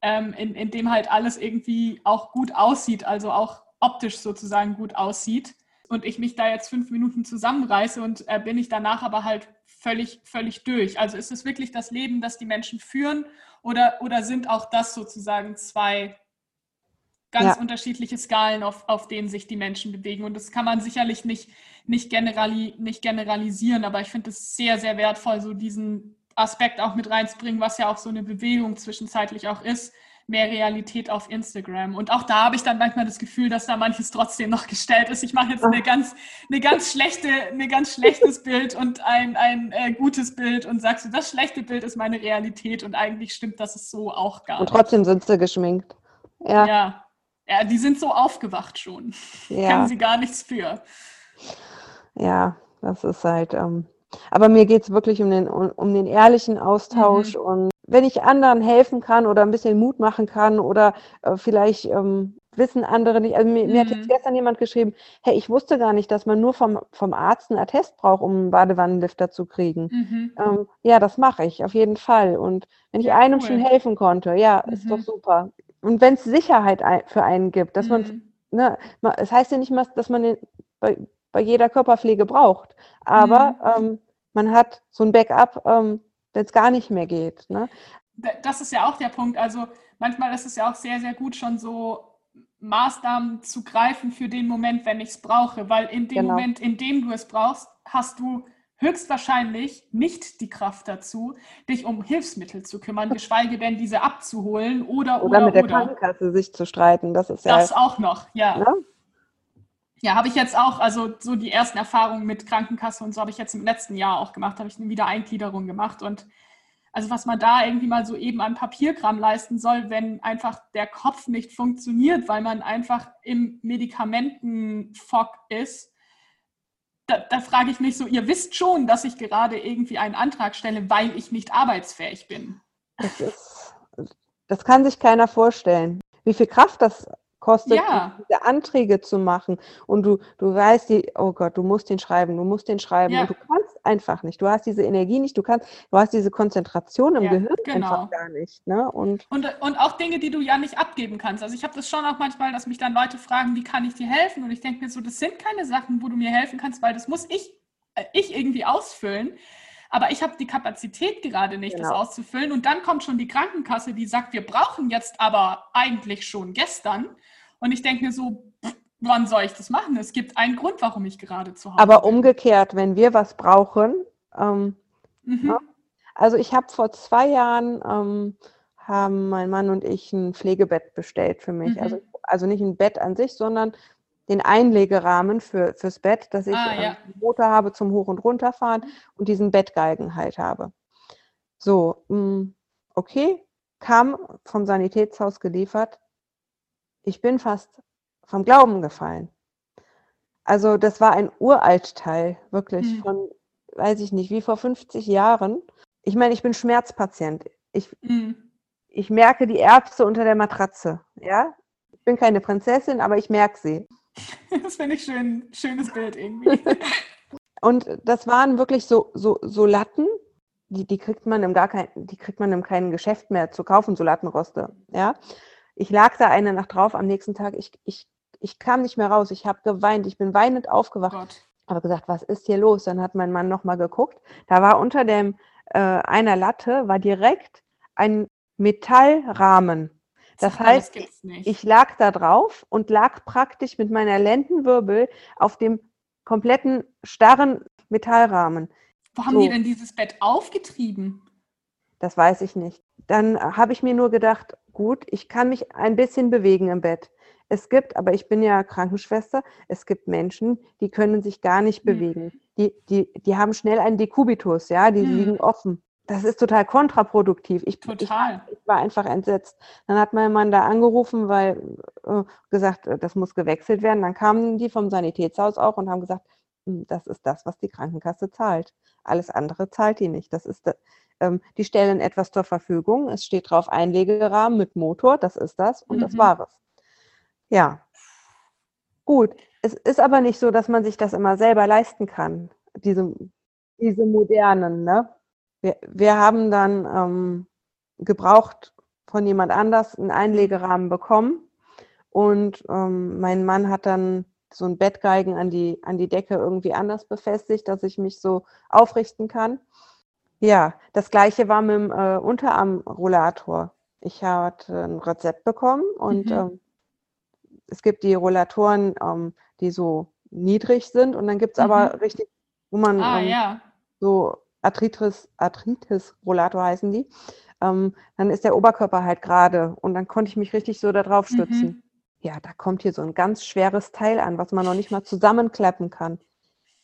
ähm, in, in dem halt alles irgendwie auch gut aussieht, also auch optisch sozusagen gut aussieht und ich mich da jetzt fünf Minuten zusammenreiße und äh, bin ich danach aber halt völlig, völlig durch. Also ist es wirklich das Leben, das die Menschen führen oder, oder sind auch das sozusagen zwei ganz ja. unterschiedliche Skalen, auf, auf denen sich die Menschen bewegen? Und das kann man sicherlich nicht, nicht, generali nicht generalisieren, aber ich finde es sehr, sehr wertvoll, so diesen Aspekt auch mit reinzubringen, was ja auch so eine Bewegung zwischenzeitlich auch ist, mehr Realität auf Instagram. Und auch da habe ich dann manchmal das Gefühl, dass da manches trotzdem noch gestellt ist. Ich mache jetzt eine ganz, eine ganz schlechte, ein ganz schlechtes Bild und ein, ein äh, gutes Bild und sagst du, das schlechte Bild ist meine Realität und eigentlich stimmt das ist so auch gar nicht. Und trotzdem sind sie geschminkt. Ja. ja. Ja, die sind so aufgewacht schon. Ja. Können sie gar nichts für. Ja, das ist halt. Ähm, aber mir geht es wirklich um den, um, um den ehrlichen Austausch mhm. und wenn ich anderen helfen kann oder ein bisschen Mut machen kann oder äh, vielleicht ähm, wissen andere nicht. Also mir, mhm. mir, hat jetzt mhm. gestern jemand geschrieben, hey, ich wusste gar nicht, dass man nur vom, vom Arzt einen Attest braucht, um einen Badewannenlifter zu kriegen. Mhm. Ähm, ja, das mache ich auf jeden Fall. Und wenn ich ja, einem cool. schon helfen konnte, ja, mhm. ist doch mhm. super. Und wenn es Sicherheit für einen gibt, dass man, ne, es heißt ja nicht mal, dass man den, bei, bei jeder Körperpflege braucht, aber ähm, man hat so ein Backup, ähm, wenn es gar nicht mehr geht. Ne? Das ist ja auch der Punkt. Also manchmal ist es ja auch sehr, sehr gut, schon so Maßnahmen zu greifen für den Moment, wenn ich es brauche, weil in dem genau. Moment, in dem du es brauchst, hast du höchstwahrscheinlich nicht die Kraft dazu, dich um Hilfsmittel zu kümmern, geschweige denn diese abzuholen oder oder, oder mit der oder. Krankenkasse sich zu streiten. Das ist ja das auch noch, ja. Ne? Ja, habe ich jetzt auch, also so die ersten Erfahrungen mit Krankenkasse und so habe ich jetzt im letzten Jahr auch gemacht, habe ich eine Wiedereingliederung gemacht und also was man da irgendwie mal so eben an Papierkram leisten soll, wenn einfach der Kopf nicht funktioniert, weil man einfach im Medikamentenfock ist, da, da, frage ich mich so, ihr wisst schon, dass ich gerade irgendwie einen Antrag stelle, weil ich nicht arbeitsfähig bin. Das, ist, das kann sich keiner vorstellen, wie viel Kraft das kostet, ja. diese Anträge zu machen. Und du, du weißt, die, oh Gott, du musst den schreiben, du musst den schreiben. Ja. Und du kannst einfach nicht. Du hast diese Energie nicht, du kannst, du hast diese Konzentration im ja, Gehirn genau. einfach gar nicht. Ne? Und, und, und auch Dinge, die du ja nicht abgeben kannst. Also ich habe das schon auch manchmal, dass mich dann Leute fragen, wie kann ich dir helfen? Und ich denke mir so, das sind keine Sachen, wo du mir helfen kannst, weil das muss ich, äh, ich irgendwie ausfüllen aber ich habe die Kapazität gerade nicht, genau. das auszufüllen. Und dann kommt schon die Krankenkasse, die sagt, wir brauchen jetzt aber eigentlich schon gestern. Und ich denke mir so, wann soll ich das machen? Es gibt einen Grund, warum ich gerade zu Hause Aber bin. umgekehrt, wenn wir was brauchen, ähm, mhm. ja, also ich habe vor zwei Jahren, ähm, haben mein Mann und ich ein Pflegebett bestellt für mich. Mhm. Also, also nicht ein Bett an sich, sondern den Einlegerahmen für, fürs Bett, dass ich ah, ja. ähm, Motor habe zum Hoch- und Runterfahren und diesen Bettgalgen halt habe. So, mh, mm, okay, kam vom Sanitätshaus geliefert. Ich bin fast vom Glauben gefallen. Also das war ein Uraltteil, wirklich, mhm. von, weiß ich nicht, wie vor 50 Jahren. Ich meine, ich bin Schmerzpatient. Ich, mhm. ich merke die Erbse unter der Matratze. Ja? Ich bin keine Prinzessin, aber ich merke sie. *laughs* Das finde ich schön, schönes Bild irgendwie. *laughs* Und das waren wirklich so, so, so Latten, die, die kriegt man im gar kein, die kriegt man im keinem Geschäft mehr zu kaufen, so Lattenroste. Ja. Ich lag da eine Nacht drauf am nächsten Tag. Ich, ich, ich kam nicht mehr raus. Ich habe geweint. Ich bin weinend aufgewacht. Gott. Habe gesagt, was ist hier los? Dann hat mein Mann nochmal geguckt. Da war unter dem äh, einer Latte war direkt ein Metallrahmen. Das heißt, das ich lag da drauf und lag praktisch mit meiner Lendenwirbel auf dem kompletten starren Metallrahmen. Wo haben so. die denn dieses Bett aufgetrieben? Das weiß ich nicht. Dann habe ich mir nur gedacht, gut, ich kann mich ein bisschen bewegen im Bett. Es gibt, aber ich bin ja Krankenschwester, es gibt Menschen, die können sich gar nicht mhm. bewegen. Die, die, die haben schnell einen Dekubitus, ja, die mhm. liegen offen. Das ist total kontraproduktiv. Ich, total. Ich, ich, war einfach entsetzt. Dann hat mein Mann da angerufen, weil äh, gesagt, äh, das muss gewechselt werden. Dann kamen die vom Sanitätshaus auch und haben gesagt, hm, das ist das, was die Krankenkasse zahlt. Alles andere zahlt die nicht. Das ist, ähm, die stellen etwas zur Verfügung. Es steht drauf Einlegerahmen mit Motor, das ist das und mhm. das war es. Ja. Gut. Es ist aber nicht so, dass man sich das immer selber leisten kann, diese, diese modernen. Ne? Wir, wir haben dann ähm, gebraucht von jemand anders einen Einlegerahmen bekommen und ähm, mein Mann hat dann so ein Bettgeigen an die, an die Decke irgendwie anders befestigt, dass ich mich so aufrichten kann. Ja, das gleiche war mit dem äh, Unterarmrollator. Ich hatte ein Rezept bekommen und mhm. ähm, es gibt die Rollatoren, ähm, die so niedrig sind und dann gibt es mhm. aber richtig, wo man ah, ähm, ja. so Arthritis, Arthritis-Rollator heißen die. Ähm, dann ist der Oberkörper halt gerade und dann konnte ich mich richtig so da drauf stützen. Mhm ja, da kommt hier so ein ganz schweres Teil an, was man noch nicht mal zusammenklappen kann.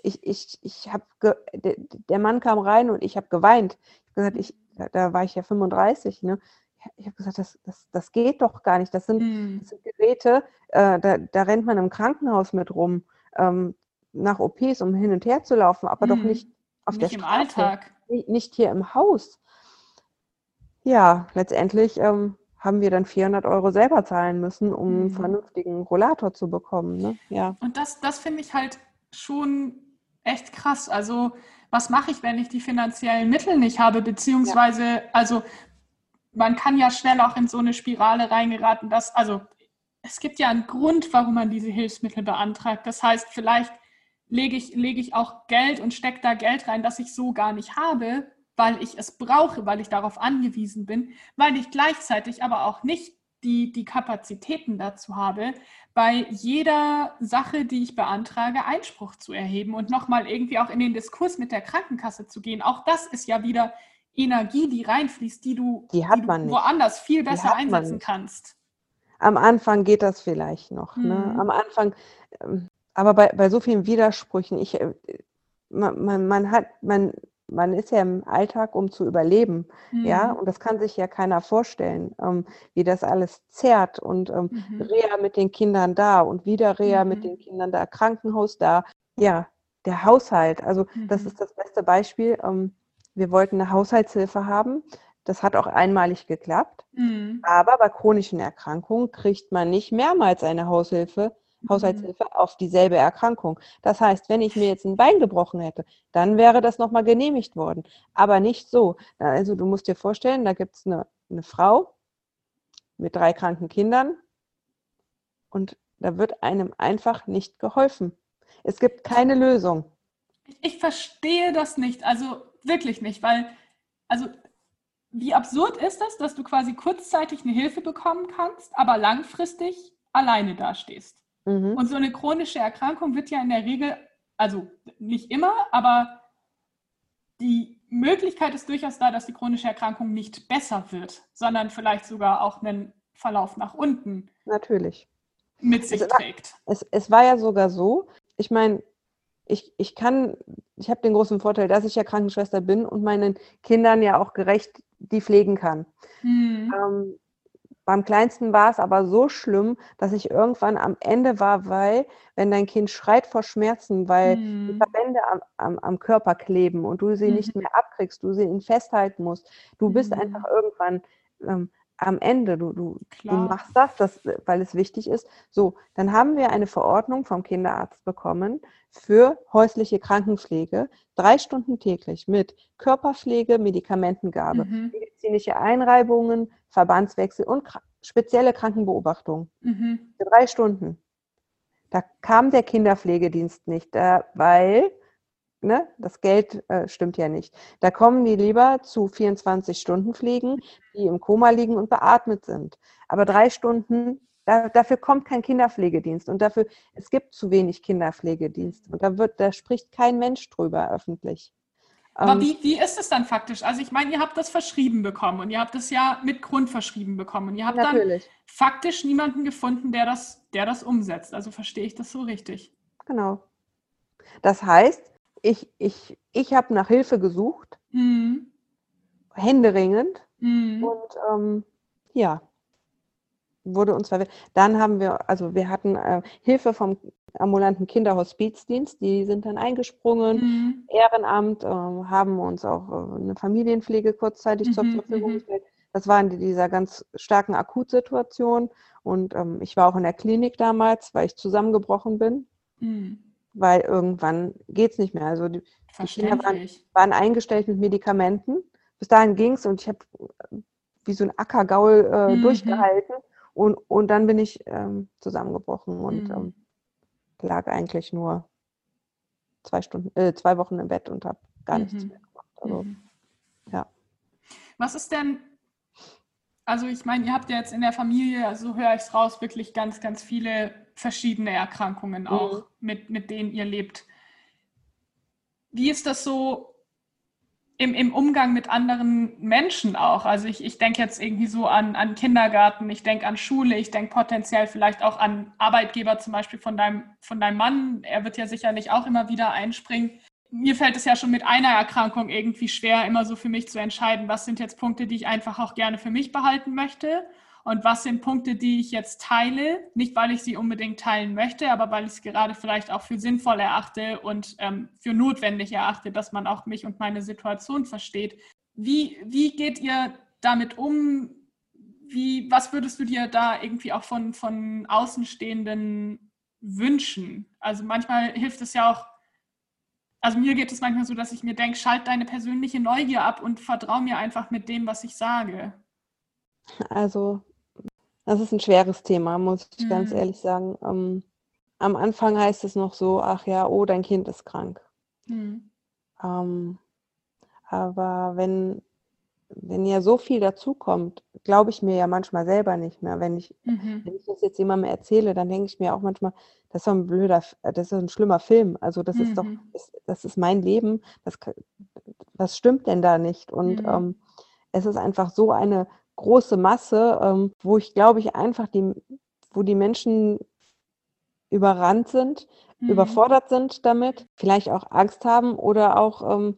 Ich, ich, ich habe, der, der Mann kam rein und ich habe geweint. Ich gesagt, ich, da war ich ja 35, ne? Ich habe gesagt, das, das, das geht doch gar nicht. Das sind, hm. das sind Geräte, äh, da, da rennt man im Krankenhaus mit rum, ähm, nach OPs, um hin und her zu laufen, aber hm. doch nicht auf nicht der Straße. Nicht im Alltag. Nicht hier im Haus. Ja, letztendlich ähm, haben wir dann 400 Euro selber zahlen müssen, um einen mhm. vernünftigen Rollator zu bekommen. Ne? Ja. Und das, das finde ich halt schon echt krass. Also was mache ich, wenn ich die finanziellen Mittel nicht habe? Beziehungsweise, ja. also man kann ja schnell auch in so eine Spirale reingeraten, dass, also es gibt ja einen Grund, warum man diese Hilfsmittel beantragt. Das heißt, vielleicht lege ich, lege ich auch Geld und stecke da Geld rein, das ich so gar nicht habe, weil ich es brauche, weil ich darauf angewiesen bin, weil ich gleichzeitig aber auch nicht die, die Kapazitäten dazu habe, bei jeder Sache, die ich beantrage, Einspruch zu erheben und nochmal irgendwie auch in den Diskurs mit der Krankenkasse zu gehen. Auch das ist ja wieder Energie, die reinfließt, die du, die die du woanders viel besser einsetzen kannst. Am Anfang geht das vielleicht noch. Ne? Mhm. Ne? Am Anfang, ähm, aber bei, bei so vielen Widersprüchen, ich, äh, man, man, man hat, man man ist ja im Alltag, um zu überleben, mhm. ja, und das kann sich ja keiner vorstellen, ähm, wie das alles zerrt und ähm, mhm. Reha mit den Kindern da und wieder Reha mhm. mit den Kindern da, Krankenhaus da, ja, der Haushalt, also das mhm. ist das beste Beispiel. Ähm, wir wollten eine Haushaltshilfe haben, das hat auch einmalig geklappt, mhm. aber bei chronischen Erkrankungen kriegt man nicht mehrmals eine Haushilfe, Haushaltshilfe mhm. auf dieselbe Erkrankung. Das heißt, wenn ich mir jetzt ein Bein gebrochen hätte, dann wäre das nochmal genehmigt worden. Aber nicht so. Also du musst dir vorstellen, da gibt es eine, eine Frau mit drei kranken Kindern und da wird einem einfach nicht geholfen. Es gibt keine Lösung. Ich verstehe das nicht, also wirklich nicht, weil, also wie absurd ist das, dass du quasi kurzzeitig eine Hilfe bekommen kannst, aber langfristig alleine dastehst? Mhm. Und so eine chronische Erkrankung wird ja in der Regel, also nicht immer, aber die Möglichkeit ist durchaus da, dass die chronische Erkrankung nicht besser wird, sondern vielleicht sogar auch einen Verlauf nach unten. Natürlich. Mit sich es trägt. War, es, es war ja sogar so, ich meine, ich, ich kann, ich habe den großen Vorteil, dass ich ja Krankenschwester bin und meinen Kindern ja auch gerecht die pflegen kann. Mhm. Ähm, beim Kleinsten war es aber so schlimm, dass ich irgendwann am Ende war, weil, wenn dein Kind schreit vor Schmerzen, weil mhm. die Verbände am, am, am, Körper kleben und du sie mhm. nicht mehr abkriegst, du sie ihn festhalten musst, du bist mhm. einfach irgendwann ähm, am Ende, du, du, du machst das, das, weil es wichtig ist. So, dann haben wir eine Verordnung vom Kinderarzt bekommen für häusliche Krankenpflege, drei Stunden täglich mit Körperpflege, Medikamentengabe, mhm. medizinische Einreibungen, Verbandswechsel und spezielle Krankenbeobachtung. Mhm. Für drei Stunden. Da kam der Kinderpflegedienst nicht, weil ne, das Geld äh, stimmt ja nicht. Da kommen die lieber zu 24 Stunden Pflegen, die im Koma liegen und beatmet sind. Aber drei Stunden, da, dafür kommt kein Kinderpflegedienst und dafür, es gibt zu wenig Kinderpflegedienst und da wird, da spricht kein Mensch drüber öffentlich. Aber ähm, wie, wie ist es dann faktisch? Also ich meine, ihr habt das verschrieben bekommen und ihr habt es ja mit Grund verschrieben bekommen und ihr habt natürlich. dann faktisch niemanden gefunden, der das, der das umsetzt. Also verstehe ich das so richtig? Genau. Das heißt, ich, ich, ich habe nach Hilfe gesucht, mhm. händeringend. Mhm. Und ähm, ja, wurde uns verwendet. Dann haben wir, also wir hatten äh, Hilfe vom ambulanten Kinderhospizdienst, die sind dann eingesprungen, mhm. Ehrenamt, äh, haben uns auch äh, eine Familienpflege kurzzeitig mhm. zur Verfügung mhm. gestellt. Das war in dieser ganz starken Akutsituation. Und ähm, ich war auch in der Klinik damals, weil ich zusammengebrochen bin. Mhm weil irgendwann geht es nicht mehr. Also die, die Kinder waren, waren, eingestellt mit Medikamenten. Bis dahin ging es und ich habe äh, wie so ein Ackergaul äh, mhm. durchgehalten und, und dann bin ich ähm, zusammengebrochen und mhm. ähm, lag eigentlich nur zwei Stunden, äh, zwei Wochen im Bett und habe gar mhm. nichts mehr gemacht. Also, mhm. ja. Was ist denn also ich meine, ihr habt ja jetzt in der Familie, so also höre ich es raus, wirklich ganz, ganz viele verschiedene Erkrankungen auch, mhm. mit, mit denen ihr lebt. Wie ist das so im, im Umgang mit anderen Menschen auch? Also ich, ich denke jetzt irgendwie so an, an Kindergarten, ich denke an Schule, ich denke potenziell vielleicht auch an Arbeitgeber zum Beispiel von deinem, von deinem Mann. Er wird ja sicherlich auch immer wieder einspringen mir fällt es ja schon mit einer Erkrankung irgendwie schwer, immer so für mich zu entscheiden, was sind jetzt Punkte, die ich einfach auch gerne für mich behalten möchte und was sind Punkte, die ich jetzt teile, nicht weil ich sie unbedingt teilen möchte, aber weil ich es gerade vielleicht auch für sinnvoll erachte und ähm, für notwendig erachte, dass man auch mich und meine Situation versteht. Wie, wie geht ihr damit um? Wie, was würdest du dir da irgendwie auch von, von Außenstehenden wünschen? Also manchmal hilft es ja auch, also mir geht es manchmal so, dass ich mir denke, schalt deine persönliche Neugier ab und vertrau mir einfach mit dem, was ich sage. Also, das ist ein schweres Thema, muss ich mhm. ganz ehrlich sagen. Ähm, am Anfang heißt es noch so, ach ja, oh, dein Kind ist krank. Mhm. Ähm, aber wenn wenn ja so viel dazukommt, glaube ich mir ja manchmal selber nicht mehr. Wenn ich, mhm. wenn ich das jetzt jemandem erzähle, dann denke ich mir auch manchmal, das ist doch ein blöder, das ist ein schlimmer Film. Also das mhm. ist doch, mhm. das, das, ist mein Leben. Das, was stimmt denn da nicht? Und mhm. ähm, es ist einfach so eine große Masse, ähm, wo ich glaube ich einfach die, wo die Menschen überrannt sind, mhm. überfordert sind damit, vielleicht auch Angst haben oder auch ähm,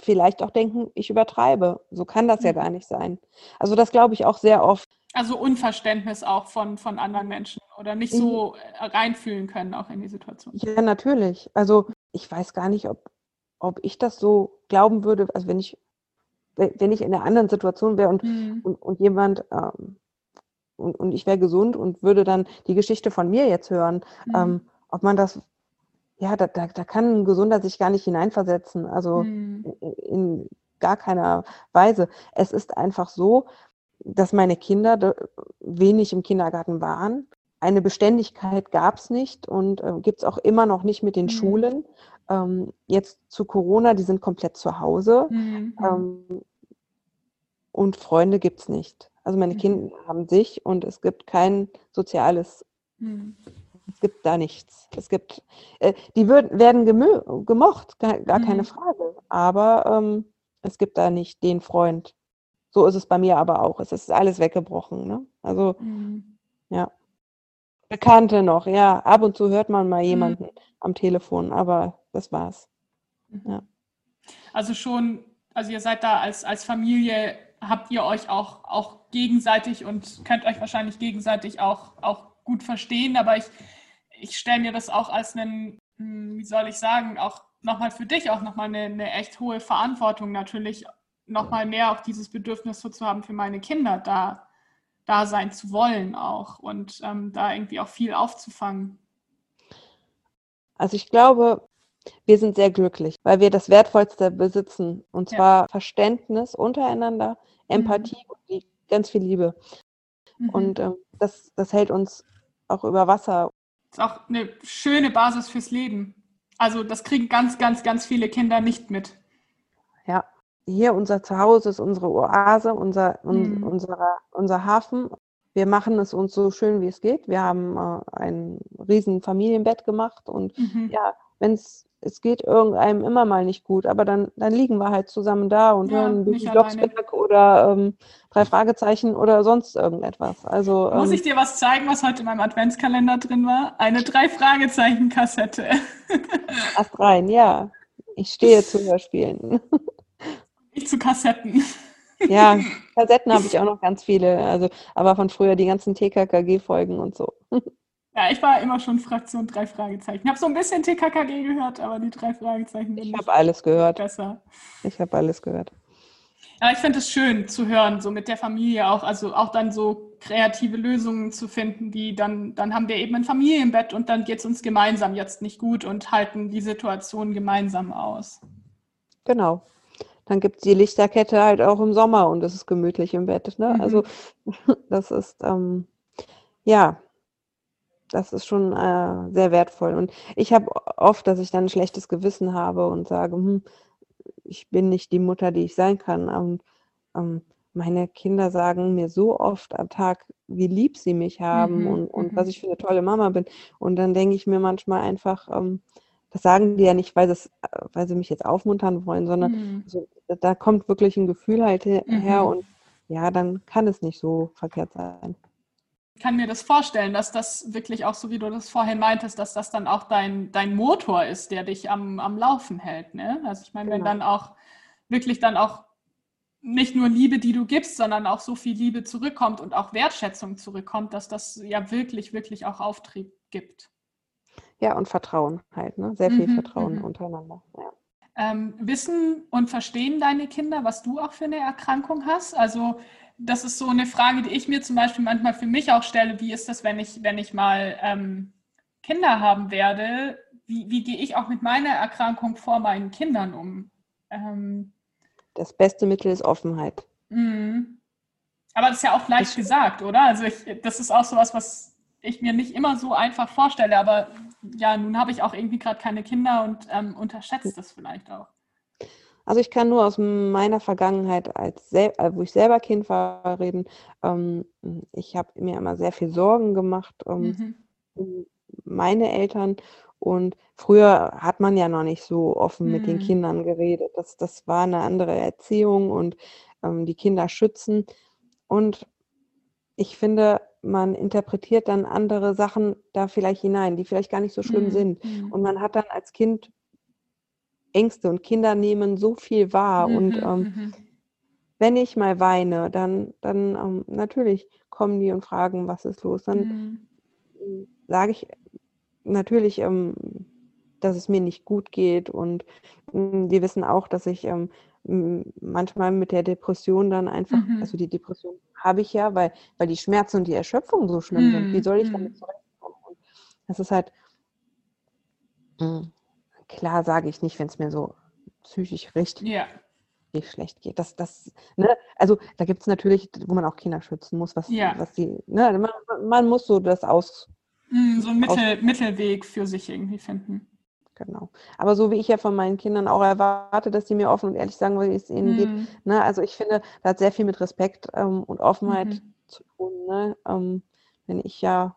vielleicht auch denken, ich übertreibe. So kann das ja mhm. gar nicht sein. Also das glaube ich auch sehr oft. Also Unverständnis auch von, von anderen Menschen oder nicht so äh, reinfühlen können auch in die Situation. Ja, natürlich. Also ich weiß gar nicht, ob, ob ich das so glauben würde, also wenn ich, wenn ich in einer anderen Situation wäre und, mhm. und, und, jemand ähm, und, und ich wäre gesund und würde dann die Geschichte von mir jetzt hören, mhm. ähm, ob man das ja, da, da, da kann ein Gesunder sich gar nicht hineinversetzen, also mhm. in, in gar keiner Weise. Es ist einfach so, dass meine Kinder wenig im Kindergarten waren. Eine Beständigkeit gab es nicht und äh, gibt es auch immer noch nicht mit den mhm. Schulen. Ähm, jetzt zu Corona, die sind komplett zu Hause. Mhm. Ähm, und Freunde gibt es nicht. Also meine mhm. Kinder haben sich und es gibt kein soziales mhm. Es gibt da nichts. Es gibt, äh, die würd, werden gemocht, gar, gar mhm. keine Frage. Aber ähm, es gibt da nicht den Freund. So ist es bei mir aber auch. Es ist alles weggebrochen. Ne? Also, mhm. ja. Bekannte noch, ja. Ab und zu hört man mal mhm. jemanden mhm. am Telefon, aber das war's. Mhm. Ja. Also schon, also ihr seid da als, als Familie habt ihr euch auch, auch gegenseitig und könnt euch wahrscheinlich gegenseitig auch, auch gut verstehen. Aber ich, ich stelle mir das auch als einen, hm, wie soll ich sagen, auch nochmal für dich auch nochmal eine, eine echt hohe Verantwortung natürlich, nochmal mehr auch dieses Bedürfnis so zu haben, für meine Kinder da, da sein zu wollen auch und ähm, da irgendwie auch viel aufzufangen. Also ich glaube, wir sind sehr glücklich, weil wir das Wertvollste besitzen, und zwar ja. Verständnis untereinander, Empathie mhm. und ganz viel Liebe. Mhm. Und ähm, das, das hält uns auch über Wasser. Das ist auch eine schöne Basis fürs Leben. Also das kriegen ganz, ganz, ganz viele Kinder nicht mit. Hier unser Zuhause ist unsere Oase, unser, un, mhm. unser Hafen. Wir machen es uns so schön, wie es geht. Wir haben äh, ein riesen Familienbett gemacht und mhm. ja, wenn es es geht irgendeinem immer mal nicht gut, aber dann, dann liegen wir halt zusammen da und ja, hören Bibi Blocksberg oder ähm, drei Fragezeichen oder sonst irgendetwas. Also, Muss ähm, ich dir was zeigen, was heute in meinem Adventskalender drin war? Eine drei Fragezeichen Kassette. Ast rein, ja. Ich stehe *laughs* zu Hörspielen. Ich zu Kassetten. *laughs* Ja, Kassetten habe ich auch noch ganz viele, also aber von früher die ganzen TKKG-Folgen und so. Ja, ich war immer schon Fraktion drei Fragezeichen. Ich habe so ein bisschen TKKG gehört, aber die drei Fragezeichen. Ich habe alles gehört. Besser. Ich habe alles gehört. Ja, ich finde es schön zu hören, so mit der Familie auch, also auch dann so kreative Lösungen zu finden, die dann, dann haben wir eben ein Familienbett und dann geht es uns gemeinsam jetzt nicht gut und halten die Situation gemeinsam aus. Genau. Dann gibt es die Lichterkette halt auch im Sommer und es ist gemütlich im Bett. Ne? Mhm. Also *laughs* das ist, ähm, ja, das ist schon äh, sehr wertvoll. Und ich habe oft, dass ich dann ein schlechtes Gewissen habe und sage, hm, ich bin nicht die Mutter, die ich sein kann. Und ähm, meine Kinder sagen mir so oft am Tag, wie lieb sie mich haben mhm, und, und was mhm. ich für eine tolle Mama bin. Und dann denke ich mir manchmal einfach, ähm, das sagen die ja nicht, weil, das, weil sie mich jetzt aufmuntern wollen, sondern mhm. so, da kommt wirklich ein Gefühl halt her mhm. und ja, dann kann es nicht so verkehrt sein kann mir das vorstellen, dass das wirklich auch, so wie du das vorhin meintest, dass das dann auch dein, dein Motor ist, der dich am, am Laufen hält. Ne? Also ich meine, genau. wenn dann auch wirklich dann auch nicht nur Liebe, die du gibst, sondern auch so viel Liebe zurückkommt und auch Wertschätzung zurückkommt, dass das ja wirklich, wirklich auch Auftrieb gibt. Ja, und Vertrauen halt, ne? Sehr viel mhm, Vertrauen mhm. untereinander. Ja. Ähm, wissen und verstehen deine Kinder, was du auch für eine Erkrankung hast? Also das ist so eine Frage, die ich mir zum Beispiel manchmal für mich auch stelle. Wie ist das, wenn ich, wenn ich mal ähm, Kinder haben werde? Wie, wie gehe ich auch mit meiner Erkrankung vor meinen Kindern um? Ähm, das beste Mittel ist Offenheit. Mhm. Aber das ist ja auch leicht ich, gesagt, oder? Also ich, das ist auch so was, was ich mir nicht immer so einfach vorstelle. Aber ja, nun habe ich auch irgendwie gerade keine Kinder und ähm, unterschätze das vielleicht auch. Also ich kann nur aus meiner Vergangenheit, als äh, wo ich selber Kind war, reden. Ähm, ich habe mir immer sehr viel Sorgen gemacht um, mhm. meine Eltern. Und früher hat man ja noch nicht so offen mhm. mit den mhm. Kindern geredet. Das, das war eine andere Erziehung und ähm, die Kinder schützen. Und ich finde, man interpretiert dann andere Sachen da vielleicht hinein, die vielleicht gar nicht so schlimm mhm. sind. Mhm. Und man hat dann als Kind Ängste und Kinder nehmen so viel wahr. Mhm, und ähm, mhm. wenn ich mal weine, dann, dann ähm, natürlich kommen die und fragen, was ist los. Dann mhm. sage ich natürlich, ähm, dass es mir nicht gut geht. Und hm, die wissen auch, dass ich ähm, manchmal mit der Depression dann einfach, mhm. also die Depression habe ich ja, weil, weil die Schmerzen und die Erschöpfung so schlimm sind. Wie soll ich damit mhm. zurechtkommen? Und das ist halt, hm, klar sage ich nicht, wenn es mir so psychisch richtig ja. schlecht geht. Das, das, ne? Also da gibt es natürlich, wo man auch Kinder schützen muss, was, ja. was die, ne? man, man muss so das aus. Mm, so ein Mittel, Mittelweg für sich irgendwie finden. Genau. Aber so wie ich ja von meinen Kindern auch erwarte, dass die mir offen und ehrlich sagen, wie es ihnen mm. geht. Ne? Also ich finde, da hat sehr viel mit Respekt ähm, und Offenheit mhm. zu tun. Ne? Ähm, wenn ich ja,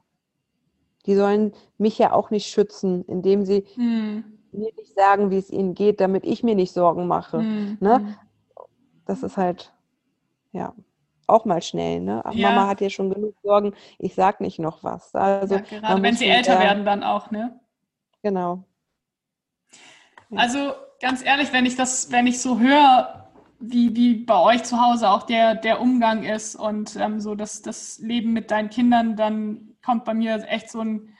die sollen mich ja auch nicht schützen, indem sie mm mir nicht sagen, wie es ihnen geht, damit ich mir nicht Sorgen mache. Mhm. Ne? Mhm. Das ist halt, ja, auch mal schnell. Ne? Ach, ja. Mama hat ja schon genug Sorgen, ich sag nicht noch was. Also, ja, gerade wenn sie älter werden dann auch, ne? Genau. Also ganz ehrlich, wenn ich das, wenn ich so höre, wie, wie bei euch zu Hause auch der, der Umgang ist und ähm, so das, das Leben mit deinen Kindern, dann kommt bei mir echt so ein,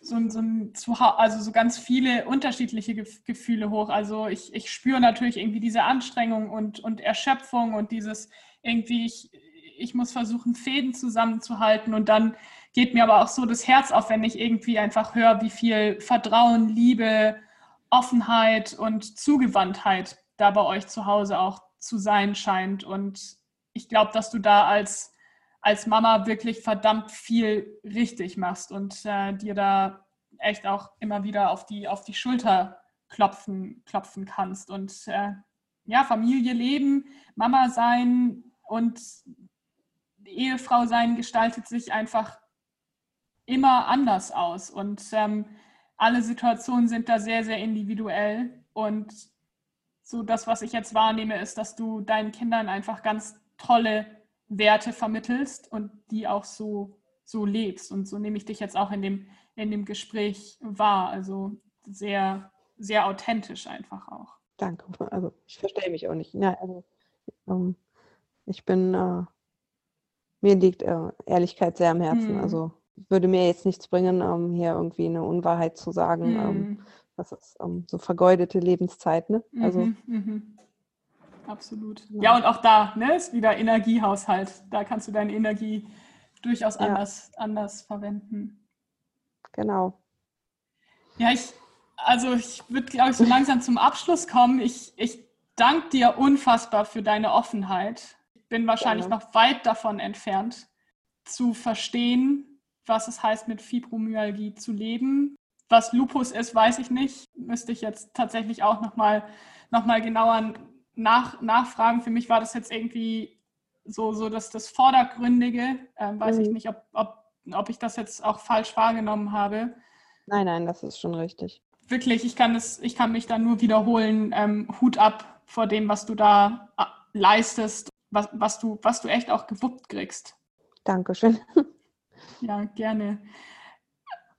so ein, so ein also so ganz viele unterschiedliche Gefühle hoch. Also ich, ich spüre natürlich irgendwie diese Anstrengung und, und Erschöpfung und dieses irgendwie, ich, ich muss versuchen, Fäden zusammenzuhalten und dann geht mir aber auch so das Herz auf, wenn ich irgendwie einfach höre, wie viel Vertrauen, Liebe, Offenheit und Zugewandtheit da bei euch zu Hause auch zu sein scheint. Und ich glaube, dass du da als, als Mama wirklich verdammt viel richtig machst und äh, dir da echt auch immer wieder auf die, auf die Schulter klopfen, klopfen kannst. Und äh, ja, Familie leben, Mama sein und Ehefrau sein gestaltet sich einfach immer anders aus. Und ähm, alle Situationen sind da sehr, sehr individuell. Und so das, was ich jetzt wahrnehme, ist, dass du deinen Kindern einfach ganz tolle Werte vermittelst und die auch so, so lebst. Und so nehme ich dich jetzt auch in dem, in dem Gespräch wahr. Also sehr, sehr authentisch einfach auch. Danke. Also ich verstehe mich auch nicht. Ja, also, ähm, ich bin, äh, mir liegt äh, Ehrlichkeit sehr am Herzen. Mhm. Also würde mir jetzt nichts bringen, ähm, hier irgendwie eine Unwahrheit zu sagen. Mhm. Ähm, das ist ähm, so vergeudete Lebenszeit, ne? Also. Mhm, mhm. Absolut. Ja. ja. und auch da ne, ist wieder Energiehaushalt. Da kannst du deine Energie durchaus ja. anders, anders verwenden. Genau. Ja, ich, also ich würde, glaube ich, so langsam zum Abschluss kommen. Ich, ich danke dir unfassbar für deine Offenheit. Ich bin wahrscheinlich Gerne. noch weit davon entfernt, zu verstehen, was es heißt, mit Fibromyalgie zu leben. Was Lupus ist, weiß ich nicht. Müsste ich jetzt tatsächlich auch nochmal noch mal genauer nach, nachfragen. Für mich war das jetzt irgendwie so, so das, das Vordergründige. Ähm, weiß mhm. ich nicht, ob, ob, ob ich das jetzt auch falsch wahrgenommen habe. Nein, nein, das ist schon richtig. Wirklich, ich kann, das, ich kann mich da nur wiederholen. Ähm, Hut ab vor dem, was du da äh, leistest, was, was, du, was du echt auch gewuppt kriegst. Dankeschön. *laughs* Ja, gerne.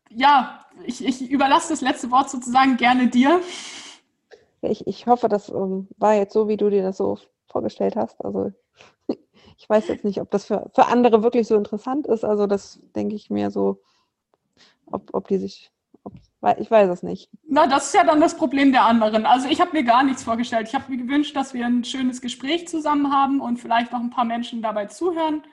Ja, ich, ich überlasse das letzte Wort sozusagen gerne dir. Ich, ich hoffe, das ähm, war jetzt so, wie du dir das so vorgestellt hast. Also *laughs* ich weiß jetzt nicht, ob das für, für andere wirklich so interessant ist. Also das denke ich mir so, ob, ob die sich, ob, ich weiß es nicht. Na, das ist ja dann das Problem der anderen. Also ich habe mir gar nichts vorgestellt. Ich habe mir gewünscht, dass wir ein schönes Gespräch zusammen haben und vielleicht noch ein paar Menschen dabei zuhören.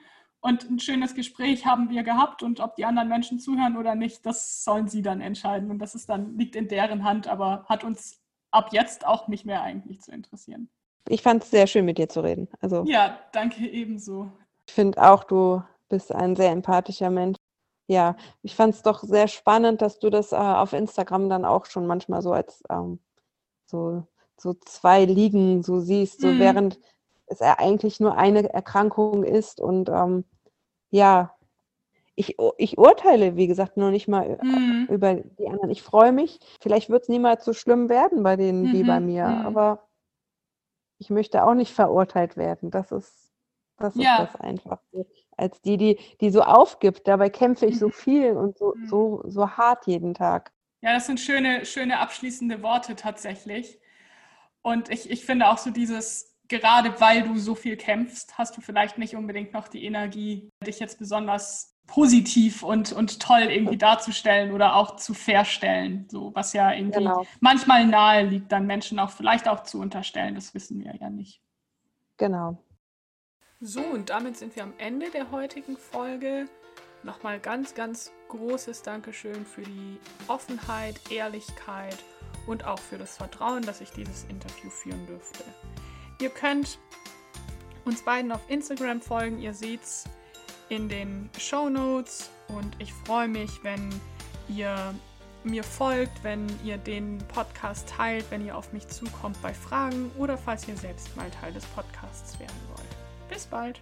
Und ein schönes Gespräch haben wir gehabt und ob die anderen Menschen zuhören oder nicht, das sollen sie dann entscheiden. Und das ist dann, liegt in deren Hand, aber hat uns ab jetzt auch nicht mehr eigentlich zu interessieren. Ich fand es sehr schön, mit dir zu reden. Also, ja, danke ebenso. Ich finde auch, du bist ein sehr empathischer Mensch. Ja, ich fand es doch sehr spannend, dass du das äh, auf Instagram dann auch schon manchmal so als ähm, so, so zwei Ligen so siehst, so mm. während es eigentlich nur eine Erkrankung ist und ähm, ja, ich, ich urteile, wie gesagt, noch nicht mal mhm. über die anderen. Ich freue mich. Vielleicht wird es niemals so schlimm werden bei denen mhm. wie bei mhm, mir, mhm. aber ich möchte auch nicht verurteilt werden. Das ist, das ist ja. das einfach. Als die, die, die so aufgibt, dabei kämpfe ich so mhm. viel und so, mhm. so, so hart jeden Tag. Ja, das sind schöne, schöne abschließende Worte tatsächlich. Und ich, ich finde auch so dieses, gerade weil du so viel kämpfst, hast du vielleicht nicht unbedingt noch die Energie, dich jetzt besonders positiv und, und toll irgendwie darzustellen oder auch zu verstellen, so was ja irgendwie genau. manchmal nahe liegt, dann Menschen auch vielleicht auch zu unterstellen, das wissen wir ja nicht. Genau. So, und damit sind wir am Ende der heutigen Folge. Nochmal ganz, ganz großes Dankeschön für die Offenheit, Ehrlichkeit und auch für das Vertrauen, dass ich dieses Interview führen durfte. Ihr könnt uns beiden auf Instagram folgen. Ihr seht es in den Show Notes und ich freue mich, wenn ihr mir folgt, wenn ihr den Podcast teilt, wenn ihr auf mich zukommt bei Fragen oder falls ihr selbst mal Teil des Podcasts werden wollt. Bis bald!